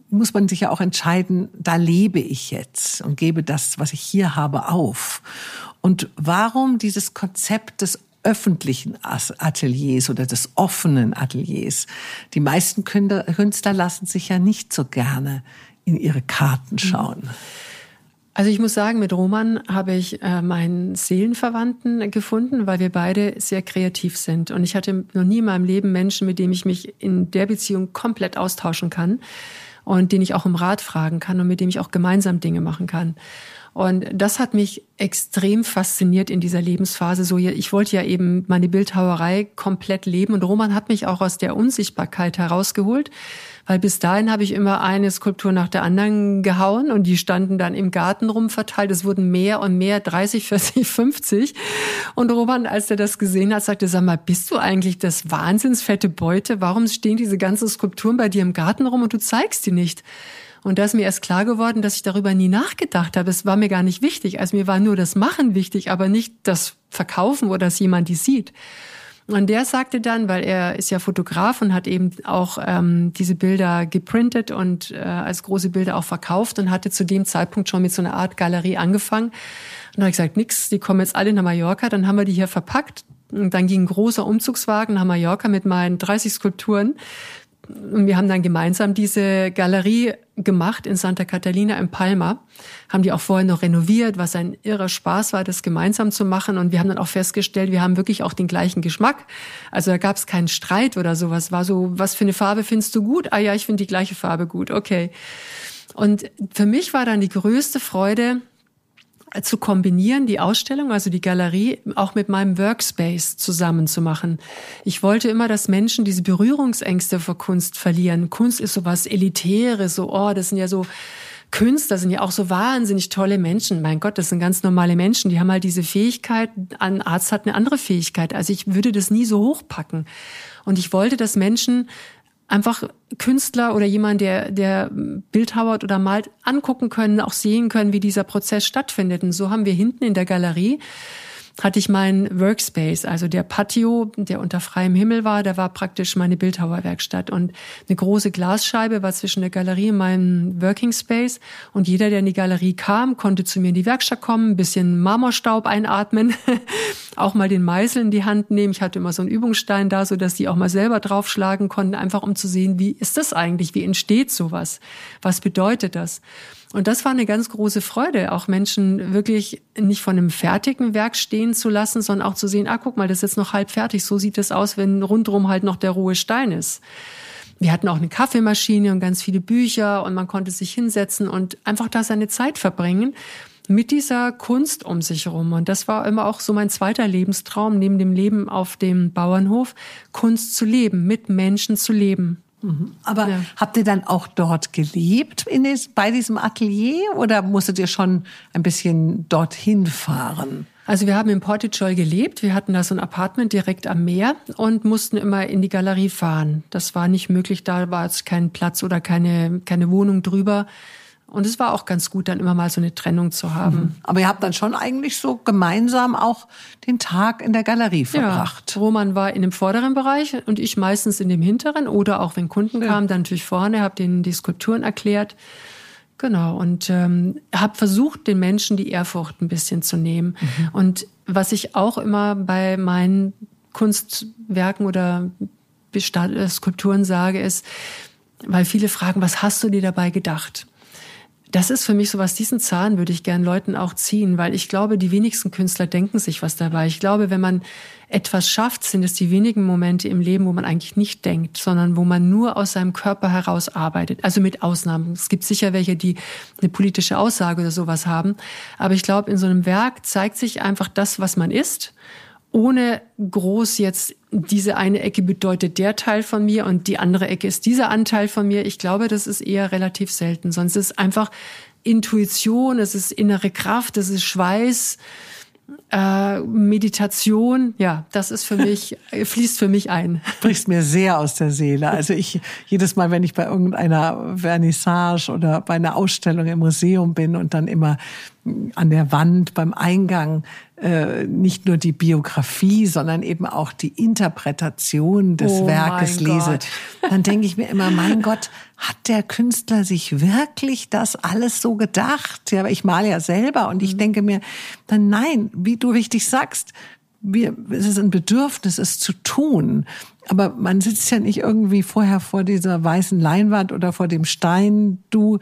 muss man sich ja auch entscheiden, da lebe ich jetzt und gebe das, was ich hier habe, auf. Und warum dieses Konzept des öffentlichen Ateliers oder des offenen Ateliers? Die meisten Künstler lassen sich ja nicht so gerne in ihre Karten mhm. schauen. Also ich muss sagen, mit Roman habe ich äh, meinen Seelenverwandten gefunden, weil wir beide sehr kreativ sind. Und ich hatte noch nie in meinem Leben Menschen, mit dem ich mich in der Beziehung komplett austauschen kann und den ich auch um Rat fragen kann und mit dem ich auch gemeinsam Dinge machen kann. Und das hat mich extrem fasziniert in dieser Lebensphase. So, ich wollte ja eben meine Bildhauerei komplett leben und Roman hat mich auch aus der Unsichtbarkeit herausgeholt weil bis dahin habe ich immer eine Skulptur nach der anderen gehauen und die standen dann im Garten rum verteilt. Es wurden mehr und mehr, 30, 40, 50. Und Roman, als er das gesehen hat, sagte, sag mal, bist du eigentlich das wahnsinnsfette Beute? Warum stehen diese ganzen Skulpturen bei dir im Garten rum und du zeigst die nicht? Und da ist mir erst klar geworden, dass ich darüber nie nachgedacht habe. Es war mir gar nicht wichtig. Also mir war nur das Machen wichtig, aber nicht das Verkaufen oder dass jemand die sieht. Und der sagte dann, weil er ist ja Fotograf und hat eben auch ähm, diese Bilder geprintet und äh, als große Bilder auch verkauft und hatte zu dem Zeitpunkt schon mit so einer Art Galerie angefangen. Und da habe ich gesagt, nix, die kommen jetzt alle nach Mallorca, dann haben wir die hier verpackt. Und dann ging ein großer Umzugswagen nach Mallorca mit meinen 30 Skulpturen und wir haben dann gemeinsam diese Galerie gemacht in Santa Catalina in Palma. Haben die auch vorher noch renoviert, was ein irrer Spaß war, das gemeinsam zu machen. Und wir haben dann auch festgestellt, wir haben wirklich auch den gleichen Geschmack. Also da gab es keinen Streit oder sowas. War so, was für eine Farbe findest du gut? Ah ja, ich finde die gleiche Farbe gut. Okay. Und für mich war dann die größte Freude, zu kombinieren, die Ausstellung, also die Galerie, auch mit meinem Workspace zusammen zu machen. Ich wollte immer, dass Menschen diese Berührungsängste vor Kunst verlieren. Kunst ist so was Elitäres, so, oh, das sind ja so Künstler sind ja auch so wahnsinnig tolle Menschen. Mein Gott, das sind ganz normale Menschen. Die haben halt diese Fähigkeit. Ein Arzt hat eine andere Fähigkeit. Also ich würde das nie so hochpacken. Und ich wollte, dass Menschen einfach Künstler oder jemand, der, der Bildhauert oder malt, angucken können, auch sehen können, wie dieser Prozess stattfindet. Und so haben wir hinten in der Galerie hatte ich meinen Workspace, also der Patio, der unter freiem Himmel war, da war praktisch meine Bildhauerwerkstatt und eine große Glasscheibe war zwischen der Galerie und meinem Working Space und jeder, der in die Galerie kam, konnte zu mir in die Werkstatt kommen, ein bisschen Marmorstaub einatmen, auch mal den Meißel in die Hand nehmen. Ich hatte immer so einen Übungsstein da, so dass die auch mal selber draufschlagen konnten, einfach um zu sehen, wie ist das eigentlich, wie entsteht sowas, was bedeutet das? Und das war eine ganz große Freude, auch Menschen wirklich nicht von einem fertigen Werk stehen zu lassen, sondern auch zu sehen, ah, guck mal, das ist jetzt noch halb fertig. So sieht es aus, wenn rundherum halt noch der rohe Stein ist. Wir hatten auch eine Kaffeemaschine und ganz viele Bücher und man konnte sich hinsetzen und einfach da seine Zeit verbringen. mit dieser Kunst um sich herum. Und das war immer auch so mein zweiter Lebenstraum, neben dem Leben auf dem Bauernhof, Kunst zu leben, mit Menschen zu leben. Mhm. Aber ja. habt ihr dann auch dort gelebt in des, bei diesem Atelier oder musstet ihr schon ein bisschen dorthin fahren? Also wir haben in Portichol gelebt. Wir hatten da so ein Apartment direkt am Meer und mussten immer in die Galerie fahren. Das war nicht möglich, da war es kein Platz oder keine, keine Wohnung drüber. Und es war auch ganz gut, dann immer mal so eine Trennung zu haben. Mhm. Aber ihr habt dann schon eigentlich so gemeinsam auch den Tag in der Galerie verbracht. Ja, Roman war in dem vorderen Bereich und ich meistens in dem hinteren oder auch wenn Kunden ja. kamen, dann natürlich vorne, habe denen die Skulpturen erklärt. Genau, und ähm, habe versucht, den Menschen die Ehrfurcht ein bisschen zu nehmen. Mhm. Und was ich auch immer bei meinen Kunstwerken oder Bestand Skulpturen sage, ist, weil viele fragen, was hast du dir dabei gedacht? Das ist für mich so was, diesen Zahn würde ich gern Leuten auch ziehen, weil ich glaube, die wenigsten Künstler denken sich was dabei. Ich glaube, wenn man etwas schafft, sind es die wenigen Momente im Leben, wo man eigentlich nicht denkt, sondern wo man nur aus seinem Körper heraus arbeitet. Also mit Ausnahmen. Es gibt sicher welche, die eine politische Aussage oder sowas haben. Aber ich glaube, in so einem Werk zeigt sich einfach das, was man ist ohne groß jetzt diese eine Ecke bedeutet der Teil von mir und die andere Ecke ist dieser Anteil von mir. Ich glaube, das ist eher relativ selten. Sonst ist es einfach Intuition, es ist innere Kraft, es ist Schweiß, äh, Meditation, ja, das ist für mich, fließt für mich ein. Brichst mir sehr aus der Seele. Also ich, jedes Mal, wenn ich bei irgendeiner Vernissage oder bei einer Ausstellung im Museum bin und dann immer an der Wand beim Eingang äh, nicht nur die Biografie, sondern eben auch die Interpretation des oh Werkes lese, dann denke ich mir immer, mein Gott, hat der Künstler sich wirklich das alles so gedacht? Ja, aber ich male ja selber und ich mhm. denke mir, dann nein, wie du richtig sagst, wir, es ist ein Bedürfnis, es zu tun. Aber man sitzt ja nicht irgendwie vorher vor dieser weißen Leinwand oder vor dem Stein, du,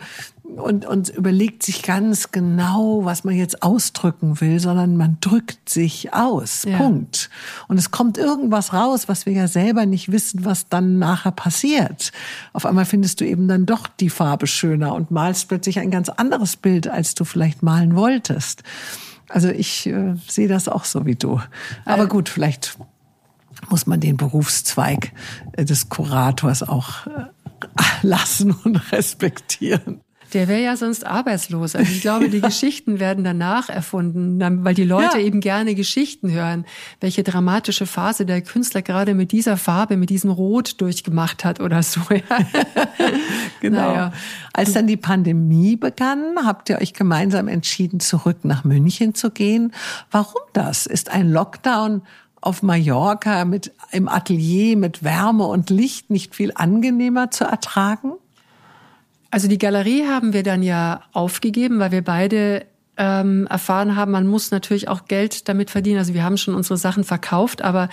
und, und überlegt sich ganz genau, was man jetzt ausdrücken will, sondern man drückt sich aus. Ja. Punkt. Und es kommt irgendwas raus, was wir ja selber nicht wissen, was dann nachher passiert. Auf einmal findest du eben dann doch die Farbe schöner und malst plötzlich ein ganz anderes Bild, als du vielleicht malen wolltest. Also ich äh, sehe das auch so wie du. Aber gut, vielleicht muss man den Berufszweig äh, des Kurators auch äh, lassen und respektieren. Der wäre ja sonst arbeitslos. Also ich glaube, die Geschichten werden danach erfunden, weil die Leute ja. eben gerne Geschichten hören, welche dramatische Phase der Künstler gerade mit dieser Farbe, mit diesem Rot durchgemacht hat oder so. genau. Naja. Als dann die Pandemie begann, habt ihr euch gemeinsam entschieden, zurück nach München zu gehen. Warum das? Ist ein Lockdown auf Mallorca mit im Atelier mit Wärme und Licht nicht viel angenehmer zu ertragen? Also die Galerie haben wir dann ja aufgegeben, weil wir beide ähm, erfahren haben, man muss natürlich auch Geld damit verdienen. Also wir haben schon unsere Sachen verkauft, aber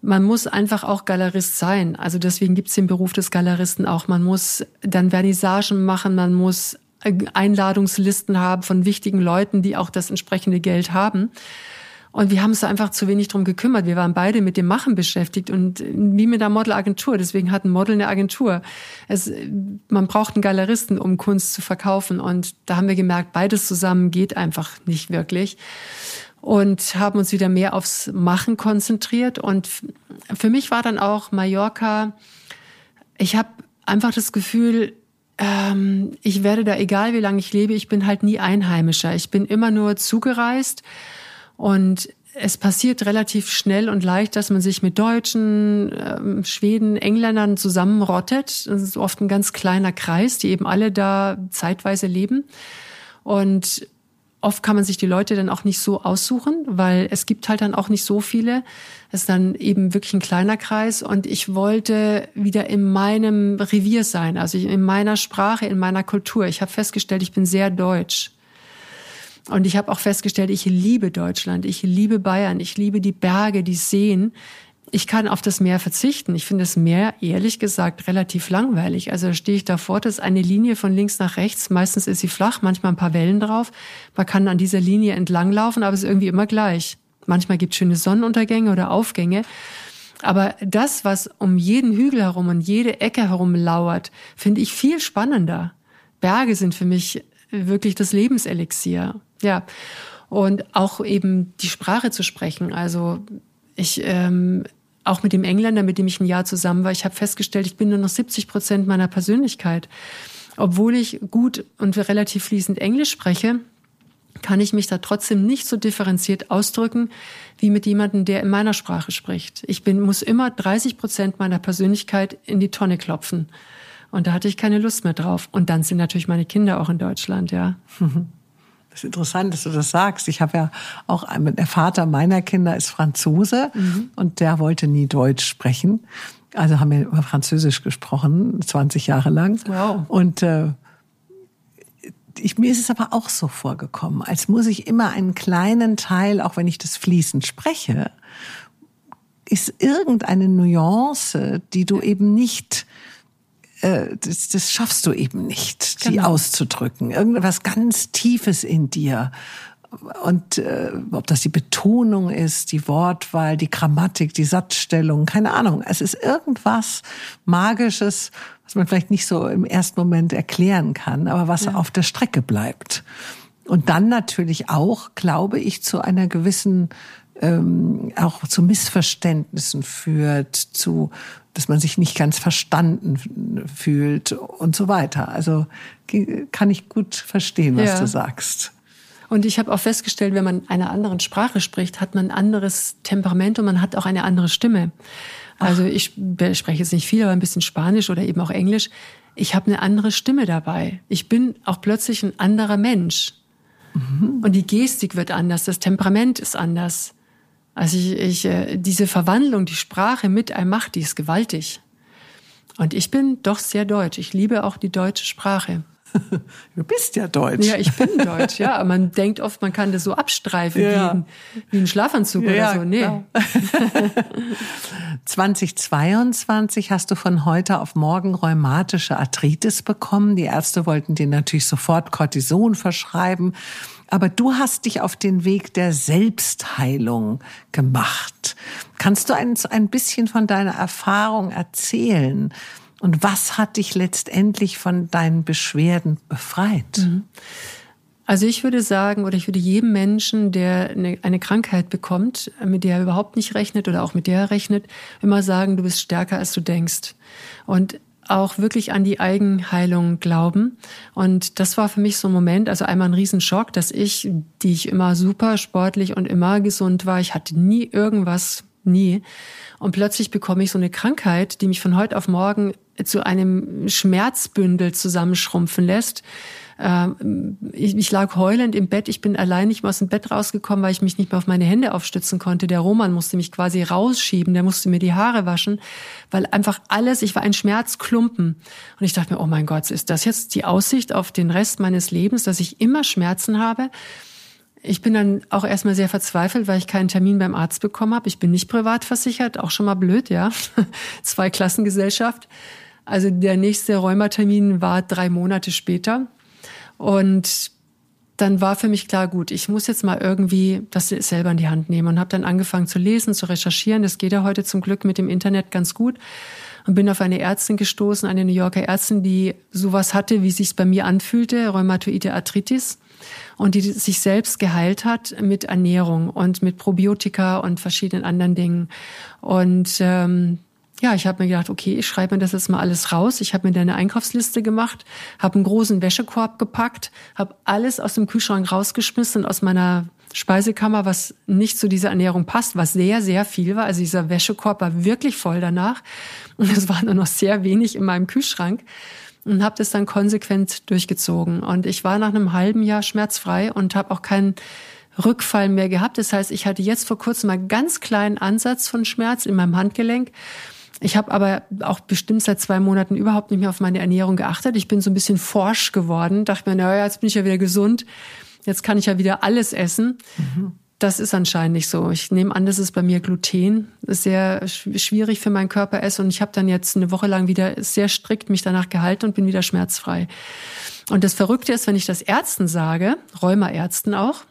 man muss einfach auch Galerist sein. Also deswegen gibt's den Beruf des Galeristen auch. Man muss dann Vernissagen machen, man muss Einladungslisten haben von wichtigen Leuten, die auch das entsprechende Geld haben. Und wir haben uns einfach zu wenig drum gekümmert. Wir waren beide mit dem Machen beschäftigt und wie mit einer Modelagentur. Deswegen hat ein Model eine Agentur. Es, man braucht einen Galeristen, um Kunst zu verkaufen. Und da haben wir gemerkt, beides zusammen geht einfach nicht wirklich. Und haben uns wieder mehr aufs Machen konzentriert. Und für mich war dann auch Mallorca, ich habe einfach das Gefühl, ähm, ich werde da, egal wie lange ich lebe, ich bin halt nie Einheimischer. Ich bin immer nur zugereist und es passiert relativ schnell und leicht, dass man sich mit Deutschen, ähm, Schweden, Engländern zusammenrottet. Das ist oft ein ganz kleiner Kreis, die eben alle da zeitweise leben. Und oft kann man sich die Leute dann auch nicht so aussuchen, weil es gibt halt dann auch nicht so viele. Es ist dann eben wirklich ein kleiner Kreis und ich wollte wieder in meinem Revier sein, also in meiner Sprache, in meiner Kultur. Ich habe festgestellt, ich bin sehr deutsch. Und ich habe auch festgestellt, ich liebe Deutschland, ich liebe Bayern, ich liebe die Berge, die Seen. Ich kann auf das Meer verzichten. Ich finde das Meer, ehrlich gesagt, relativ langweilig. Also stehe ich davor, das ist eine Linie von links nach rechts. Meistens ist sie flach, manchmal ein paar Wellen drauf. Man kann an dieser Linie entlanglaufen, aber es ist irgendwie immer gleich. Manchmal gibt es schöne Sonnenuntergänge oder Aufgänge. Aber das, was um jeden Hügel herum und jede Ecke herum lauert, finde ich viel spannender. Berge sind für mich wirklich das Lebenselixier. Ja. Und auch eben die Sprache zu sprechen. Also ich ähm, auch mit dem Engländer, mit dem ich ein Jahr zusammen war, ich habe festgestellt, ich bin nur noch 70 Prozent meiner Persönlichkeit. Obwohl ich gut und relativ fließend Englisch spreche, kann ich mich da trotzdem nicht so differenziert ausdrücken wie mit jemandem, der in meiner Sprache spricht. Ich bin, muss immer 30 Prozent meiner Persönlichkeit in die Tonne klopfen. Und da hatte ich keine Lust mehr drauf. Und dann sind natürlich meine Kinder auch in Deutschland, ja. Das ist interessant, dass du das sagst. Ich habe ja auch, der Vater meiner Kinder ist Franzose mhm. und der wollte nie Deutsch sprechen. Also haben wir über Französisch gesprochen, 20 Jahre lang. Wow. Und äh, ich, mir ist es aber auch so vorgekommen, als muss ich immer einen kleinen Teil, auch wenn ich das fließend spreche, ist irgendeine Nuance, die du eben nicht äh, das, das schaffst du eben nicht, genau. die auszudrücken. Irgendwas ganz Tiefes in dir. Und äh, ob das die Betonung ist, die Wortwahl, die Grammatik, die Satzstellung, keine Ahnung. Es ist irgendwas Magisches, was man vielleicht nicht so im ersten Moment erklären kann, aber was ja. auf der Strecke bleibt. Und dann natürlich auch, glaube ich, zu einer gewissen ähm, auch zu Missverständnissen führt, zu dass man sich nicht ganz verstanden fühlt und so weiter. Also kann ich gut verstehen, was ja. du sagst. Und ich habe auch festgestellt, wenn man eine andere Sprache spricht, hat man ein anderes Temperament und man hat auch eine andere Stimme. Also ich spreche jetzt nicht viel, aber ein bisschen Spanisch oder eben auch Englisch. Ich habe eine andere Stimme dabei. Ich bin auch plötzlich ein anderer Mensch. Mhm. Und die Gestik wird anders, das Temperament ist anders. Also ich, ich, äh, diese Verwandlung, die Sprache mit einem macht, die ist gewaltig. Und ich bin doch sehr deutsch. Ich liebe auch die deutsche Sprache. Du bist ja deutsch. Ja, ich bin deutsch, ja. Man denkt oft, man kann das so abstreifen ja. wie, ein, wie ein Schlafanzug ja, oder so. Nee. 2022 hast du von heute auf morgen rheumatische Arthritis bekommen. Die Ärzte wollten dir natürlich sofort Cortison verschreiben. Aber du hast dich auf den Weg der Selbstheilung gemacht. Kannst du uns ein bisschen von deiner Erfahrung erzählen? Und was hat dich letztendlich von deinen Beschwerden befreit? Mhm. Also ich würde sagen, oder ich würde jedem Menschen, der eine, eine, Krankheit bekommt, mit der er überhaupt nicht rechnet oder auch mit der er rechnet, immer sagen, du bist stärker, als du denkst. Und auch wirklich an die Eigenheilung glauben. Und das war für mich so ein Moment, also einmal ein Riesenschock, dass ich, die ich immer super sportlich und immer gesund war, ich hatte nie irgendwas, nie. Und plötzlich bekomme ich so eine Krankheit, die mich von heute auf morgen zu einem Schmerzbündel zusammenschrumpfen lässt, ich, ich, lag heulend im Bett. Ich bin allein nicht mehr aus dem Bett rausgekommen, weil ich mich nicht mehr auf meine Hände aufstützen konnte. Der Roman musste mich quasi rausschieben. Der musste mir die Haare waschen, weil einfach alles, ich war ein Schmerzklumpen. Und ich dachte mir, oh mein Gott, ist das jetzt die Aussicht auf den Rest meines Lebens, dass ich immer Schmerzen habe? Ich bin dann auch erstmal sehr verzweifelt, weil ich keinen Termin beim Arzt bekommen habe. Ich bin nicht privat versichert, auch schon mal blöd, ja. Zwei Klassengesellschaft. Also der nächste Rheumatermin war drei Monate später. Und dann war für mich klar, gut, ich muss jetzt mal irgendwie das selber in die Hand nehmen und habe dann angefangen zu lesen, zu recherchieren. Das geht ja heute zum Glück mit dem Internet ganz gut und bin auf eine Ärztin gestoßen, eine New Yorker Ärztin, die sowas hatte, wie sich bei mir anfühlte, Rheumatoide Arthritis und die sich selbst geheilt hat mit Ernährung und mit Probiotika und verschiedenen anderen Dingen. Und ähm, ja, ich habe mir gedacht, okay, ich schreibe mir das jetzt mal alles raus. Ich habe mir da eine Einkaufsliste gemacht, habe einen großen Wäschekorb gepackt, habe alles aus dem Kühlschrank rausgeschmissen aus meiner Speisekammer, was nicht zu dieser Ernährung passt, was sehr, sehr viel war. Also dieser Wäschekorb war wirklich voll danach. Und es war nur noch sehr wenig in meinem Kühlschrank. Und habe das dann konsequent durchgezogen. Und ich war nach einem halben Jahr schmerzfrei und habe auch keinen Rückfall mehr gehabt. Das heißt, ich hatte jetzt vor kurzem mal ganz kleinen Ansatz von Schmerz in meinem Handgelenk ich habe aber auch bestimmt seit zwei Monaten überhaupt nicht mehr auf meine Ernährung geachtet. Ich bin so ein bisschen forsch geworden, dachte mir, naja, jetzt bin ich ja wieder gesund, jetzt kann ich ja wieder alles essen. Mhm. Das ist anscheinend nicht so. Ich nehme an, das ist bei mir Gluten. Das ist sehr schwierig für meinen Körper ist und ich habe dann jetzt eine Woche lang wieder sehr strikt mich danach gehalten und bin wieder schmerzfrei. Und das Verrückte ist, wenn ich das Ärzten sage, Rheumaärzten auch,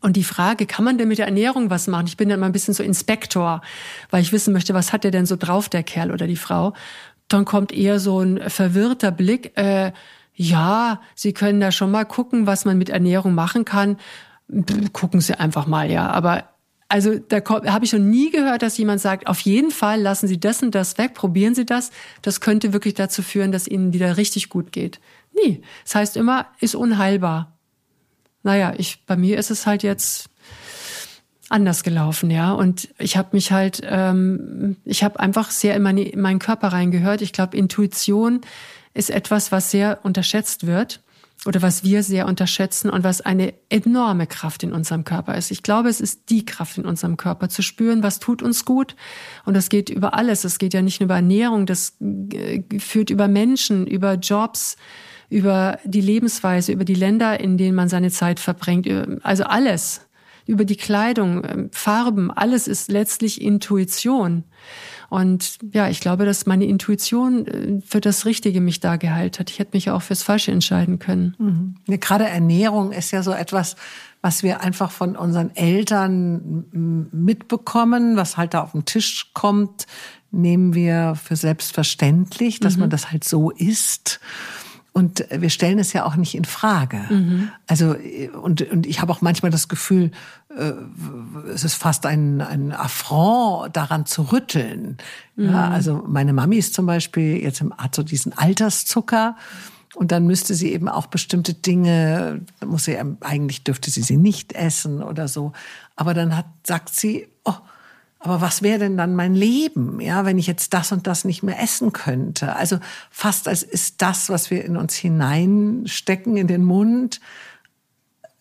und die Frage, kann man denn mit der Ernährung was machen? Ich bin dann mal ein bisschen so Inspektor, weil ich wissen möchte, was hat der denn so drauf, der Kerl oder die Frau? Dann kommt eher so ein verwirrter Blick. Äh, ja, Sie können da schon mal gucken, was man mit Ernährung machen kann. Gucken Sie einfach mal, ja. Aber also da habe ich noch nie gehört, dass jemand sagt, auf jeden Fall lassen Sie das und das weg, probieren Sie das. Das könnte wirklich dazu führen, dass Ihnen wieder richtig gut geht. Nie. Das heißt immer, ist unheilbar. Naja, ich, bei mir ist es halt jetzt anders gelaufen, ja. Und ich habe mich halt, ähm, ich habe einfach sehr in, meine, in meinen Körper reingehört. Ich glaube, Intuition ist etwas, was sehr unterschätzt wird oder was wir sehr unterschätzen und was eine enorme Kraft in unserem Körper ist. Ich glaube, es ist die Kraft in unserem Körper, zu spüren, was tut uns gut. Und das geht über alles. Es geht ja nicht nur über Ernährung, das äh, führt über Menschen, über Jobs, über die Lebensweise, über die Länder, in denen man seine Zeit verbringt. Also alles über die Kleidung, ähm, Farben, alles ist letztlich Intuition. Und ja, ich glaube, dass meine Intuition äh, für das Richtige mich da geheilt hat. Ich hätte mich auch fürs Falsche entscheiden können. Mhm. Ja, gerade Ernährung ist ja so etwas, was wir einfach von unseren Eltern mitbekommen, was halt da auf den Tisch kommt, nehmen wir für selbstverständlich, dass mhm. man das halt so isst. Und wir stellen es ja auch nicht in Frage. Mhm. Also, und, und ich habe auch manchmal das Gefühl, äh, es ist fast ein, ein Affront, daran zu rütteln. Mhm. Ja, also meine Mami ist zum Beispiel jetzt im, hat so diesen Alterszucker. Und dann müsste sie eben auch bestimmte Dinge, muss sie, eigentlich dürfte sie sie nicht essen oder so. Aber dann hat, sagt sie, aber was wäre denn dann mein Leben, ja, wenn ich jetzt das und das nicht mehr essen könnte? Also fast als ist das, was wir in uns hineinstecken in den Mund,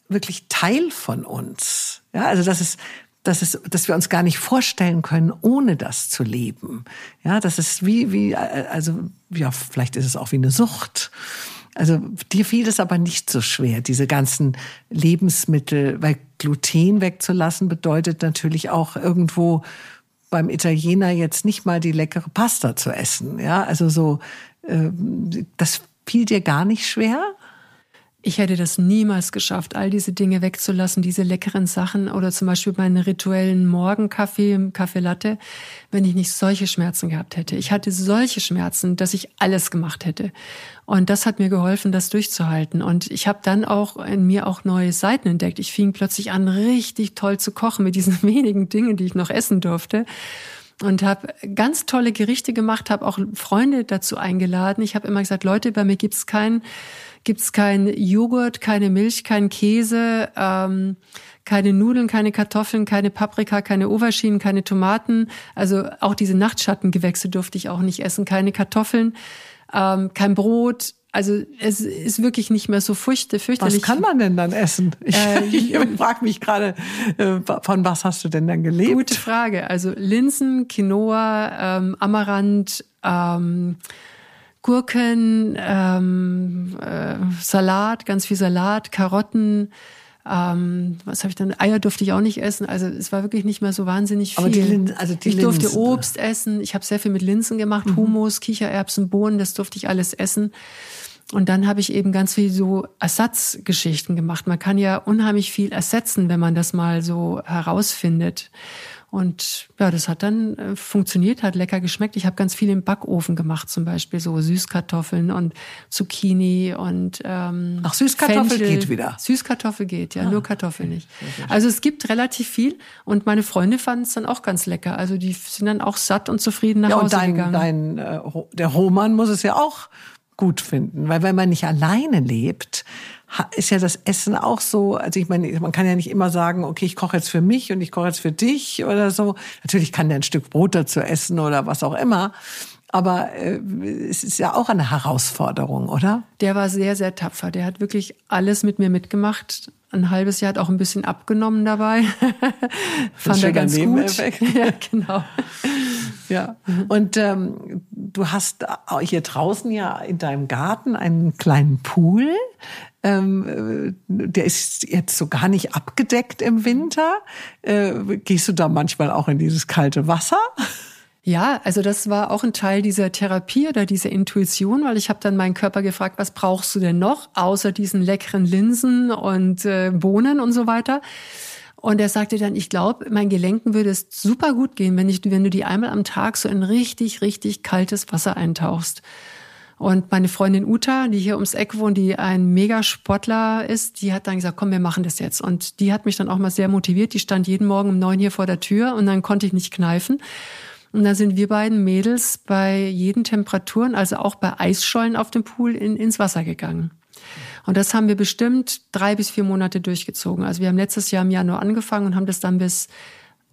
wirklich Teil von uns. Ja, also das ist, das ist, dass wir uns gar nicht vorstellen können, ohne das zu leben. Ja, das ist wie, wie, also, ja, vielleicht ist es auch wie eine Sucht. Also dir fiel es aber nicht so schwer, diese ganzen Lebensmittel, weil Gluten wegzulassen bedeutet natürlich auch irgendwo beim Italiener jetzt nicht mal die leckere Pasta zu essen. Ja, also so, äh, das fiel dir gar nicht schwer? Ich hätte das niemals geschafft, all diese Dinge wegzulassen, diese leckeren Sachen oder zum Beispiel meinen rituellen Morgenkaffee, Kaffee Latte, wenn ich nicht solche Schmerzen gehabt hätte. Ich hatte solche Schmerzen, dass ich alles gemacht hätte. Und das hat mir geholfen, das durchzuhalten. Und ich habe dann auch in mir auch neue Seiten entdeckt. Ich fing plötzlich an, richtig toll zu kochen mit diesen wenigen Dingen, die ich noch essen durfte und habe ganz tolle Gerichte gemacht, habe auch Freunde dazu eingeladen. Ich habe immer gesagt, Leute, bei mir gibt's kein gibt's kein Joghurt, keine Milch, kein Käse, ähm, keine Nudeln, keine Kartoffeln, keine Paprika, keine Auberginen, keine Tomaten. Also auch diese Nachtschattengewächse durfte ich auch nicht essen, keine Kartoffeln, ähm, kein Brot, also es ist wirklich nicht mehr so furcht, fürchterlich. Was kann man denn dann essen? Ich, äh, ich frage mich gerade, äh, von was hast du denn dann gelebt? Gute Frage. Also Linsen, Quinoa, ähm, Amaranth, ähm, Gurken, ähm, äh, Salat, ganz viel Salat, Karotten, ähm, was habe ich dann? Eier durfte ich auch nicht essen. Also es war wirklich nicht mehr so wahnsinnig viel. Aber die Lin also die ich durfte Linsen. Obst essen. Ich habe sehr viel mit Linsen gemacht, mhm. Hummus, Kichererbsen, Bohnen, das durfte ich alles essen. Und dann habe ich eben ganz viel so Ersatzgeschichten gemacht. Man kann ja unheimlich viel ersetzen, wenn man das mal so herausfindet. Und ja, das hat dann äh, funktioniert, hat lecker geschmeckt. Ich habe ganz viel im Backofen gemacht, zum Beispiel so Süßkartoffeln und Zucchini und ähm, Ach, Süßkartoffel Fenchel. geht wieder. Süßkartoffel geht, ja, ah, nur Kartoffel nicht. Also es gibt relativ viel und meine Freunde fanden es dann auch ganz lecker. Also die sind dann auch satt und zufrieden nach ja, Hause dein, gegangen. Dein, äh, der Roman muss es ja auch gut finden, weil wenn man nicht alleine lebt, ist ja das Essen auch so, also ich meine, man kann ja nicht immer sagen, okay, ich koche jetzt für mich und ich koche jetzt für dich oder so. Natürlich kann der ein Stück Brot dazu essen oder was auch immer. Aber äh, es ist ja auch eine Herausforderung, oder? Der war sehr, sehr tapfer. Der hat wirklich alles mit mir mitgemacht. Ein halbes Jahr hat auch ein bisschen abgenommen dabei. Fand er ganz gut. Ja, genau. Ja. Und ähm, du hast hier draußen ja in deinem Garten einen kleinen Pool. Ähm, äh, der ist jetzt so gar nicht abgedeckt im Winter. Äh, gehst du da manchmal auch in dieses kalte Wasser? Ja, also das war auch ein Teil dieser Therapie oder dieser Intuition, weil ich habe dann meinen Körper gefragt, was brauchst du denn noch außer diesen leckeren Linsen und äh, Bohnen und so weiter. Und er sagte dann, ich glaube, mein Gelenken würde es super gut gehen, wenn, ich, wenn du die einmal am Tag so in richtig, richtig kaltes Wasser eintauchst. Und meine Freundin Uta, die hier ums Eck wohnt, die ein Megasportler ist, die hat dann gesagt, komm, wir machen das jetzt. Und die hat mich dann auch mal sehr motiviert. Die stand jeden Morgen um neun hier vor der Tür und dann konnte ich nicht kneifen. Und da sind wir beiden Mädels bei jeden Temperaturen, also auch bei Eisschollen auf dem Pool, in, ins Wasser gegangen. Und das haben wir bestimmt drei bis vier Monate durchgezogen. Also wir haben letztes Jahr im Januar angefangen und haben das dann bis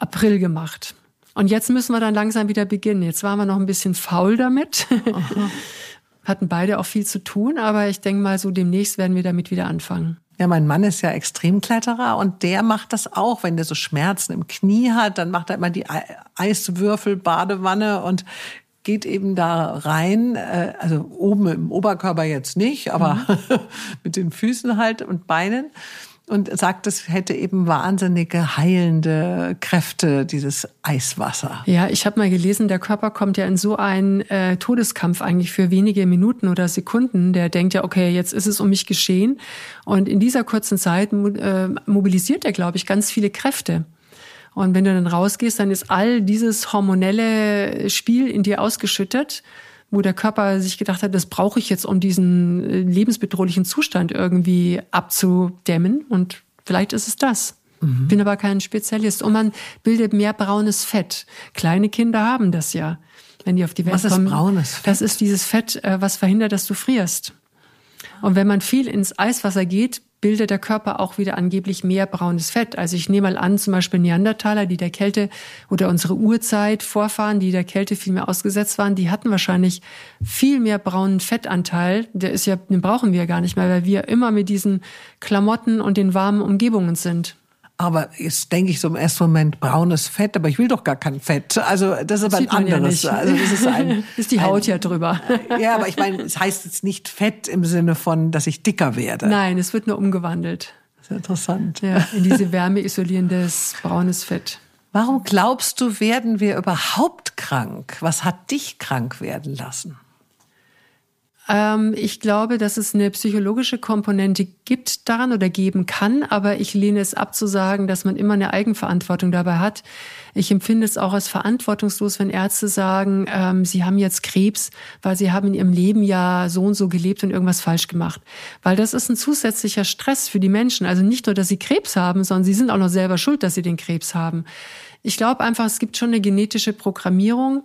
April gemacht. Und jetzt müssen wir dann langsam wieder beginnen. Jetzt waren wir noch ein bisschen faul damit. Hatten beide auch viel zu tun, aber ich denke mal, so demnächst werden wir damit wieder anfangen. Ja, mein Mann ist ja Extremkletterer und der macht das auch. Wenn der so Schmerzen im Knie hat, dann macht er immer die Eiswürfel-Badewanne und geht eben da rein, äh, also oben im Oberkörper jetzt nicht, aber mhm. mit den Füßen halt und Beinen und sagt, es hätte eben wahnsinnige heilende Kräfte, dieses Eiswasser. Ja, ich habe mal gelesen, der Körper kommt ja in so einen äh, Todeskampf eigentlich für wenige Minuten oder Sekunden. Der denkt ja, okay, jetzt ist es um mich geschehen. Und in dieser kurzen Zeit äh, mobilisiert er, glaube ich, ganz viele Kräfte. Und wenn du dann rausgehst, dann ist all dieses hormonelle Spiel in dir ausgeschüttet wo der Körper sich gedacht hat, das brauche ich jetzt, um diesen äh, lebensbedrohlichen Zustand irgendwie abzudämmen. Und vielleicht ist es das. Mhm. Bin aber kein Spezialist. Und man bildet mehr braunes Fett. Kleine Kinder haben das ja, wenn die auf die Welt was kommen. Was ist braunes Fett? Das ist dieses Fett, äh, was verhindert, dass du frierst. Und wenn man viel ins Eiswasser geht, bildet der Körper auch wieder angeblich mehr braunes Fett. Also ich nehme mal an, zum Beispiel Neandertaler, die der Kälte oder unsere Urzeit Vorfahren, die der Kälte viel mehr ausgesetzt waren, die hatten wahrscheinlich viel mehr braunen Fettanteil. Der ist ja, den brauchen wir gar nicht mehr, weil wir immer mit diesen Klamotten und den warmen Umgebungen sind. Aber jetzt denke ich so im ersten Moment braunes Fett, aber ich will doch gar kein Fett. Also das ist aber ein anderes. Ja also das ist ein ist die Haut ein, ja drüber. Ja, aber ich meine, es heißt jetzt nicht Fett im Sinne von, dass ich dicker werde. Nein, es wird nur umgewandelt. Das ist interessant. Ja, in diese wärmeisolierendes braunes Fett. Warum glaubst du, werden wir überhaupt krank? Was hat dich krank werden lassen? Ähm, ich glaube, dass es eine psychologische Komponente gibt daran oder geben kann, aber ich lehne es ab zu sagen, dass man immer eine Eigenverantwortung dabei hat. Ich empfinde es auch als verantwortungslos, wenn Ärzte sagen, ähm, sie haben jetzt Krebs, weil sie haben in ihrem Leben ja so und so gelebt und irgendwas falsch gemacht. Weil das ist ein zusätzlicher Stress für die Menschen. Also nicht nur, dass sie Krebs haben, sondern sie sind auch noch selber schuld, dass sie den Krebs haben. Ich glaube einfach, es gibt schon eine genetische Programmierung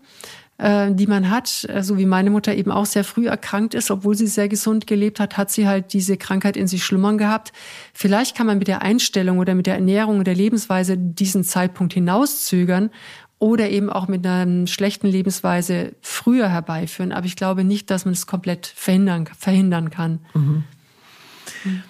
äh, die man hat, so also wie meine Mutter eben auch sehr früh erkrankt ist, obwohl sie sehr gesund gelebt hat, hat sie halt diese Krankheit in sich schlummern gehabt. Vielleicht kann man mit der Einstellung oder mit der Ernährung und der Lebensweise diesen Zeitpunkt hinauszögern oder eben auch mit einer schlechten Lebensweise früher herbeiführen. Aber ich glaube nicht, dass man es komplett verhindern, verhindern kann. Mhm. Mhm.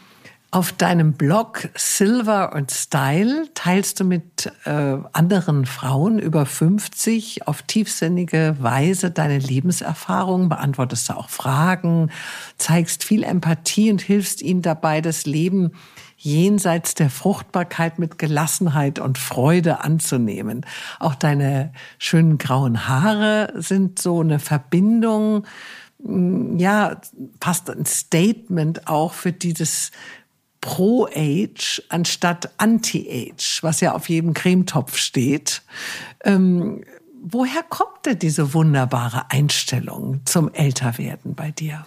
Auf deinem Blog Silver und Style teilst du mit äh, anderen Frauen über 50 auf tiefsinnige Weise deine Lebenserfahrungen, beantwortest du auch Fragen, zeigst viel Empathie und hilfst ihnen dabei, das Leben jenseits der Fruchtbarkeit mit Gelassenheit und Freude anzunehmen. Auch deine schönen grauen Haare sind so eine Verbindung, ja, fast ein Statement auch für dieses Pro-Age anstatt Anti-Age, was ja auf jedem Cremetopf steht. Ähm, woher kommt denn diese wunderbare Einstellung zum Älterwerden bei dir?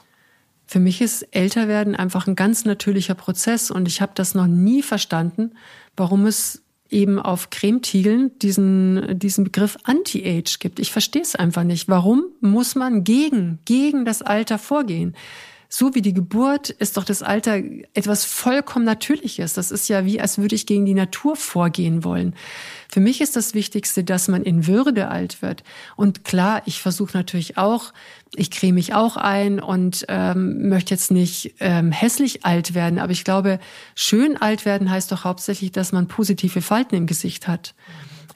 Für mich ist Älterwerden einfach ein ganz natürlicher Prozess und ich habe das noch nie verstanden, warum es eben auf Cremetiegeln diesen, diesen Begriff Anti-Age gibt. Ich verstehe es einfach nicht. Warum muss man gegen, gegen das Alter vorgehen? So wie die Geburt ist doch das Alter etwas vollkommen Natürliches. Das ist ja wie, als würde ich gegen die Natur vorgehen wollen. Für mich ist das Wichtigste, dass man in Würde alt wird. Und klar, ich versuche natürlich auch, ich creme mich auch ein und ähm, möchte jetzt nicht ähm, hässlich alt werden. Aber ich glaube, schön alt werden heißt doch hauptsächlich, dass man positive Falten im Gesicht hat.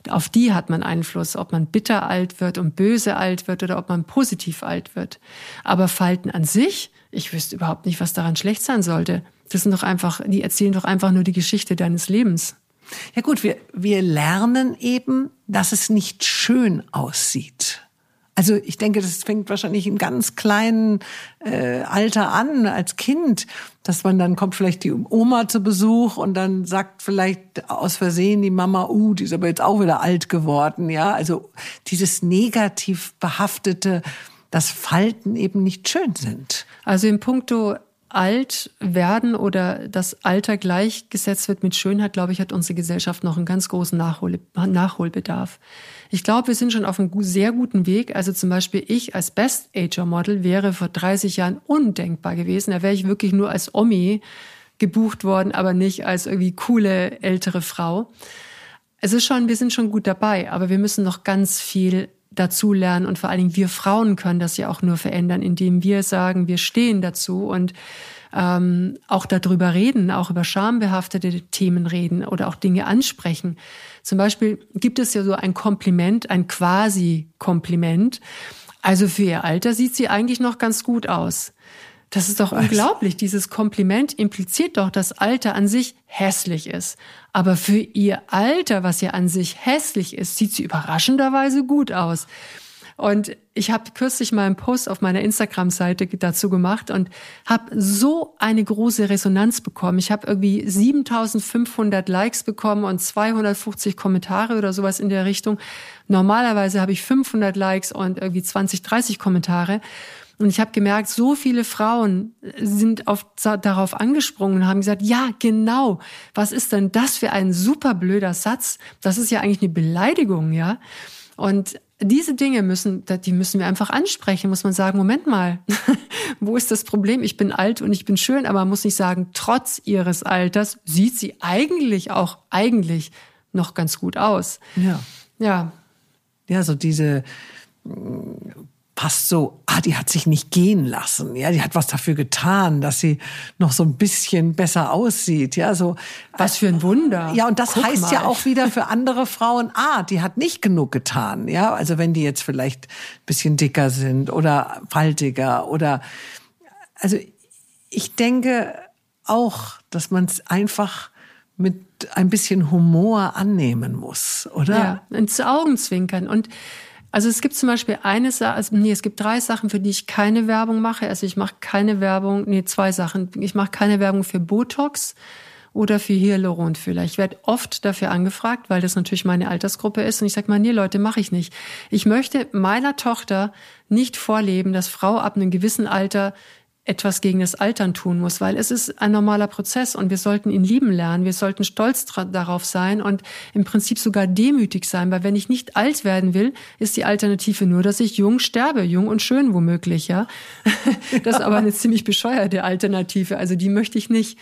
Auf die hat man Einfluss, ob man bitter alt wird und böse alt wird oder ob man positiv alt wird. Aber Falten an sich, ich wüsste überhaupt nicht, was daran schlecht sein sollte. Das sind doch einfach, die erzählen doch einfach nur die Geschichte deines Lebens. Ja gut, wir, wir lernen eben, dass es nicht schön aussieht. Also ich denke, das fängt wahrscheinlich im ganz kleinen äh, Alter an, als Kind, dass man dann kommt vielleicht die Oma zu Besuch und dann sagt vielleicht aus Versehen die Mama, uh, die ist aber jetzt auch wieder alt geworden, ja. Also dieses negativ behaftete dass Falten eben nicht schön sind. Also im Punkto alt werden oder das Alter gleichgesetzt wird mit Schönheit, glaube ich, hat unsere Gesellschaft noch einen ganz großen Nachhol Nachholbedarf. Ich glaube, wir sind schon auf einem sehr guten Weg. Also zum Beispiel ich als Best Ager Model wäre vor 30 Jahren undenkbar gewesen. Da wäre ich wirklich nur als Omi gebucht worden, aber nicht als irgendwie coole ältere Frau. Es ist schon, wir sind schon gut dabei, aber wir müssen noch ganz viel dazulernen und vor allen Dingen wir Frauen können das ja auch nur verändern, indem wir sagen, wir stehen dazu und ähm, auch darüber reden, auch über schambehaftete Themen reden oder auch Dinge ansprechen. Zum Beispiel gibt es ja so ein Kompliment, ein Quasi-Kompliment. Also für ihr Alter sieht sie eigentlich noch ganz gut aus. Das ist doch Was? unglaublich. Dieses Kompliment impliziert doch, dass Alter an sich hässlich ist. Aber für ihr Alter, was ja an sich hässlich ist, sieht sie überraschenderweise gut aus. Und ich habe kürzlich mal einen Post auf meiner Instagram-Seite dazu gemacht und habe so eine große Resonanz bekommen. Ich habe irgendwie 7500 Likes bekommen und 250 Kommentare oder sowas in der Richtung. Normalerweise habe ich 500 Likes und irgendwie 20, 30 Kommentare. Und ich habe gemerkt, so viele Frauen sind auf, darauf angesprungen und haben gesagt, ja, genau, was ist denn das für ein super blöder Satz? Das ist ja eigentlich eine Beleidigung, ja. Und diese Dinge müssen, die müssen wir einfach ansprechen, muss man sagen, Moment mal, wo ist das Problem? Ich bin alt und ich bin schön, aber man muss nicht sagen, trotz ihres Alters sieht sie eigentlich auch eigentlich noch ganz gut aus. Ja. Ja. Ja, so diese passt so, ah, die hat sich nicht gehen lassen, ja, die hat was dafür getan, dass sie noch so ein bisschen besser aussieht, ja, so. Was für ein Wunder. Ja, und das Guck heißt mal. ja auch wieder für andere Frauen, ah, die hat nicht genug getan, ja, also wenn die jetzt vielleicht ein bisschen dicker sind oder faltiger oder, also ich denke auch, dass man es einfach mit ein bisschen Humor annehmen muss, oder? Ja, ins Augenzwinkern und also es gibt zum Beispiel eine Sache, also nee, es gibt drei Sachen, für die ich keine Werbung mache. Also ich mache keine Werbung, nee, zwei Sachen. Ich mache keine Werbung für Botox oder für Hyaluronfüller. Ich werde oft dafür angefragt, weil das natürlich meine Altersgruppe ist. Und ich sage mal, nee, Leute, mache ich nicht. Ich möchte meiner Tochter nicht vorleben, dass Frau ab einem gewissen Alter etwas gegen das Altern tun muss, weil es ist ein normaler Prozess und wir sollten ihn lieben lernen, wir sollten stolz darauf sein und im Prinzip sogar demütig sein, weil wenn ich nicht alt werden will, ist die Alternative nur, dass ich jung sterbe, jung und schön womöglich, ja. Das ist aber eine ziemlich bescheuerte Alternative, also die möchte ich nicht.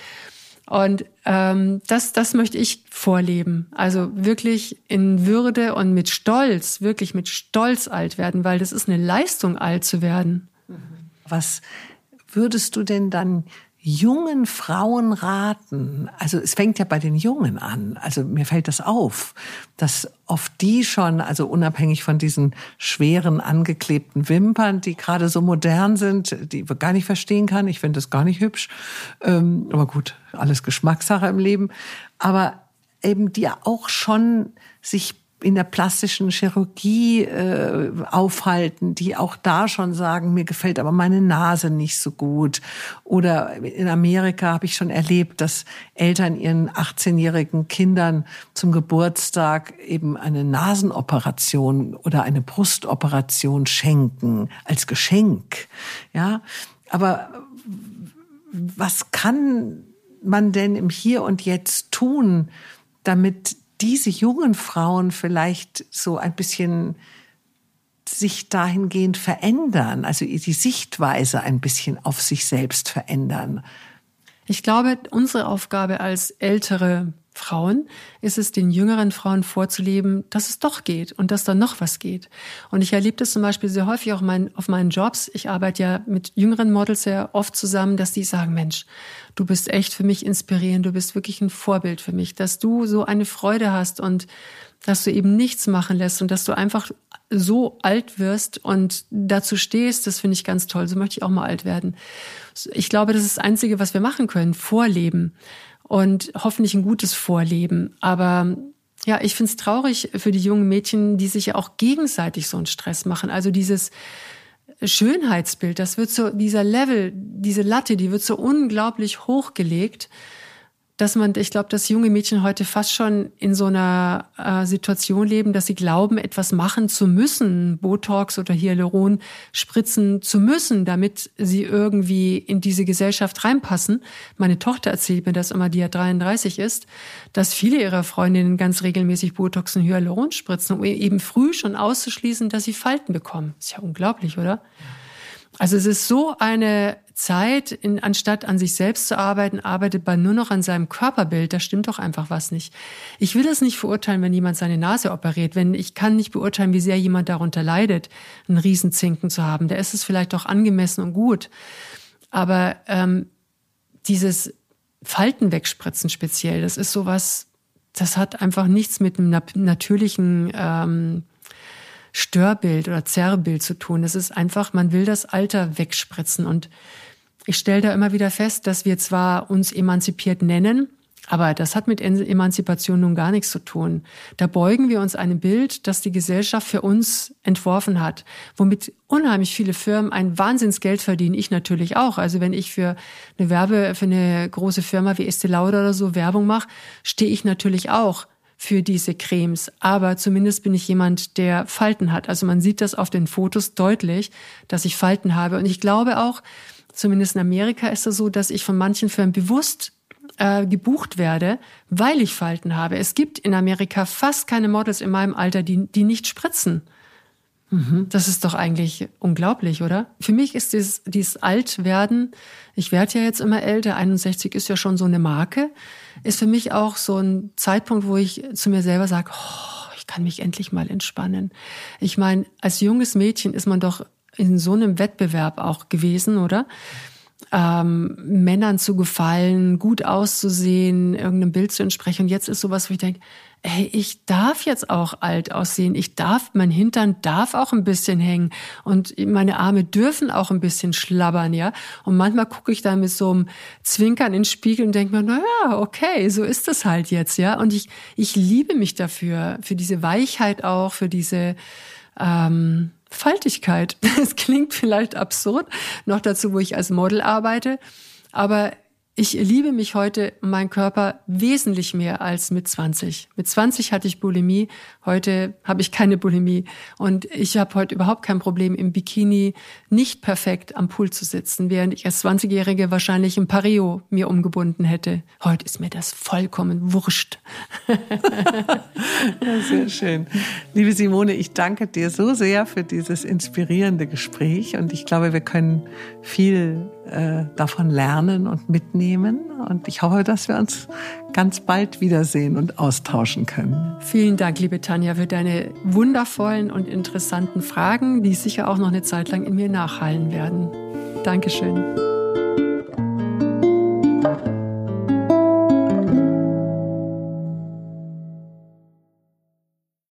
Und ähm, das, das möchte ich vorleben. Also wirklich in Würde und mit Stolz, wirklich mit Stolz alt werden, weil das ist eine Leistung, alt zu werden. Was würdest du denn dann jungen Frauen raten? Also es fängt ja bei den Jungen an. Also mir fällt das auf, dass oft die schon, also unabhängig von diesen schweren angeklebten Wimpern, die gerade so modern sind, die ich gar nicht verstehen kann. Ich finde das gar nicht hübsch. Ähm, aber gut, alles Geschmackssache im Leben. Aber eben die auch schon sich in der plastischen Chirurgie äh, aufhalten, die auch da schon sagen, mir gefällt aber meine Nase nicht so gut. Oder in Amerika habe ich schon erlebt, dass Eltern ihren 18-jährigen Kindern zum Geburtstag eben eine Nasenoperation oder eine Brustoperation schenken als Geschenk. Ja, aber was kann man denn im Hier und Jetzt tun, damit diese jungen Frauen vielleicht so ein bisschen sich dahingehend verändern, also die Sichtweise ein bisschen auf sich selbst verändern. Ich glaube, unsere Aufgabe als ältere Frauen ist es, den jüngeren Frauen vorzuleben, dass es doch geht und dass da noch was geht. Und ich erlebe das zum Beispiel sehr häufig auch mein, auf meinen Jobs. Ich arbeite ja mit jüngeren Models sehr oft zusammen, dass die sagen, Mensch, du bist echt für mich inspirierend, du bist wirklich ein Vorbild für mich, dass du so eine Freude hast und dass du eben nichts machen lässt und dass du einfach so alt wirst und dazu stehst, das finde ich ganz toll. So möchte ich auch mal alt werden. Ich glaube, das ist das Einzige, was wir machen können, vorleben und hoffentlich ein gutes Vorleben. Aber ja, ich finde es traurig für die jungen Mädchen, die sich ja auch gegenseitig so einen Stress machen. Also dieses Schönheitsbild, das wird so, dieser Level, diese Latte, die wird so unglaublich hochgelegt. Dass man, ich glaube, dass junge Mädchen heute fast schon in so einer äh, Situation leben, dass sie glauben, etwas machen zu müssen, Botox oder Hyaluron spritzen zu müssen, damit sie irgendwie in diese Gesellschaft reinpassen. Meine Tochter erzählt mir das immer, die ja 33 ist, dass viele ihrer Freundinnen ganz regelmäßig Botox und Hyaluron spritzen, um eben früh schon auszuschließen, dass sie Falten bekommen. Ist ja unglaublich, oder? Also es ist so eine Zeit, in, anstatt an sich selbst zu arbeiten, arbeitet man nur noch an seinem Körperbild. Da stimmt doch einfach was nicht. Ich will das nicht verurteilen, wenn jemand seine Nase operiert. Wenn ich kann nicht beurteilen, wie sehr jemand darunter leidet, einen Riesenzinken zu haben. Da ist es vielleicht auch angemessen und gut. Aber ähm, dieses Falten wegspritzen speziell, das ist sowas, das hat einfach nichts mit einem natürlichen ähm, Störbild oder Zerrbild zu tun. Es ist einfach, man will das Alter wegspritzen und ich stelle da immer wieder fest, dass wir zwar uns emanzipiert nennen, aber das hat mit Emanzipation nun gar nichts zu tun. Da beugen wir uns einem Bild, das die Gesellschaft für uns entworfen hat, womit unheimlich viele Firmen ein Wahnsinnsgeld verdienen. Ich natürlich auch. Also wenn ich für eine Werbe, für eine große Firma wie Estee Lauder oder so Werbung mache, stehe ich natürlich auch für diese Cremes. Aber zumindest bin ich jemand, der Falten hat. Also man sieht das auf den Fotos deutlich, dass ich Falten habe. Und ich glaube auch, zumindest in Amerika ist es so, dass ich von manchen Firmen bewusst äh, gebucht werde, weil ich Falten habe. Es gibt in Amerika fast keine Models in meinem Alter, die, die nicht spritzen. Mhm. Das ist doch eigentlich unglaublich, oder? Für mich ist dieses, dieses Altwerden, ich werde ja jetzt immer älter, 61 ist ja schon so eine Marke, ist für mich auch so ein Zeitpunkt, wo ich zu mir selber sage, oh, ich kann mich endlich mal entspannen. Ich meine, als junges Mädchen ist man doch in so einem Wettbewerb auch gewesen, oder? Ähm, Männern zu gefallen, gut auszusehen, irgendeinem Bild zu entsprechen. Und jetzt ist sowas, wo ich denke, ey, ich darf jetzt auch alt aussehen. Ich darf, mein Hintern darf auch ein bisschen hängen und meine Arme dürfen auch ein bisschen schlabbern, ja. Und manchmal gucke ich da mit so einem Zwinkern in den Spiegel und denke mir, na ja, okay, so ist es halt jetzt, ja. Und ich, ich liebe mich dafür, für diese Weichheit auch, für diese, ähm, Faltigkeit. Es klingt vielleicht absurd, noch dazu, wo ich als Model arbeite, aber ich liebe mich heute, mein Körper wesentlich mehr als mit 20. Mit 20 hatte ich Bulimie, heute habe ich keine Bulimie. Und ich habe heute überhaupt kein Problem, im Bikini nicht perfekt am Pool zu sitzen, während ich als 20-Jährige wahrscheinlich im Pareo mir umgebunden hätte. Heute ist mir das vollkommen wurscht. sehr schön. Liebe Simone, ich danke dir so sehr für dieses inspirierende Gespräch und ich glaube, wir können viel äh, davon lernen und mitnehmen. Und ich hoffe, dass wir uns ganz bald wiedersehen und austauschen können. Vielen Dank, liebe Tanja, für deine wundervollen und interessanten Fragen, die sicher auch noch eine Zeit lang in mir nachhallen werden. Dankeschön.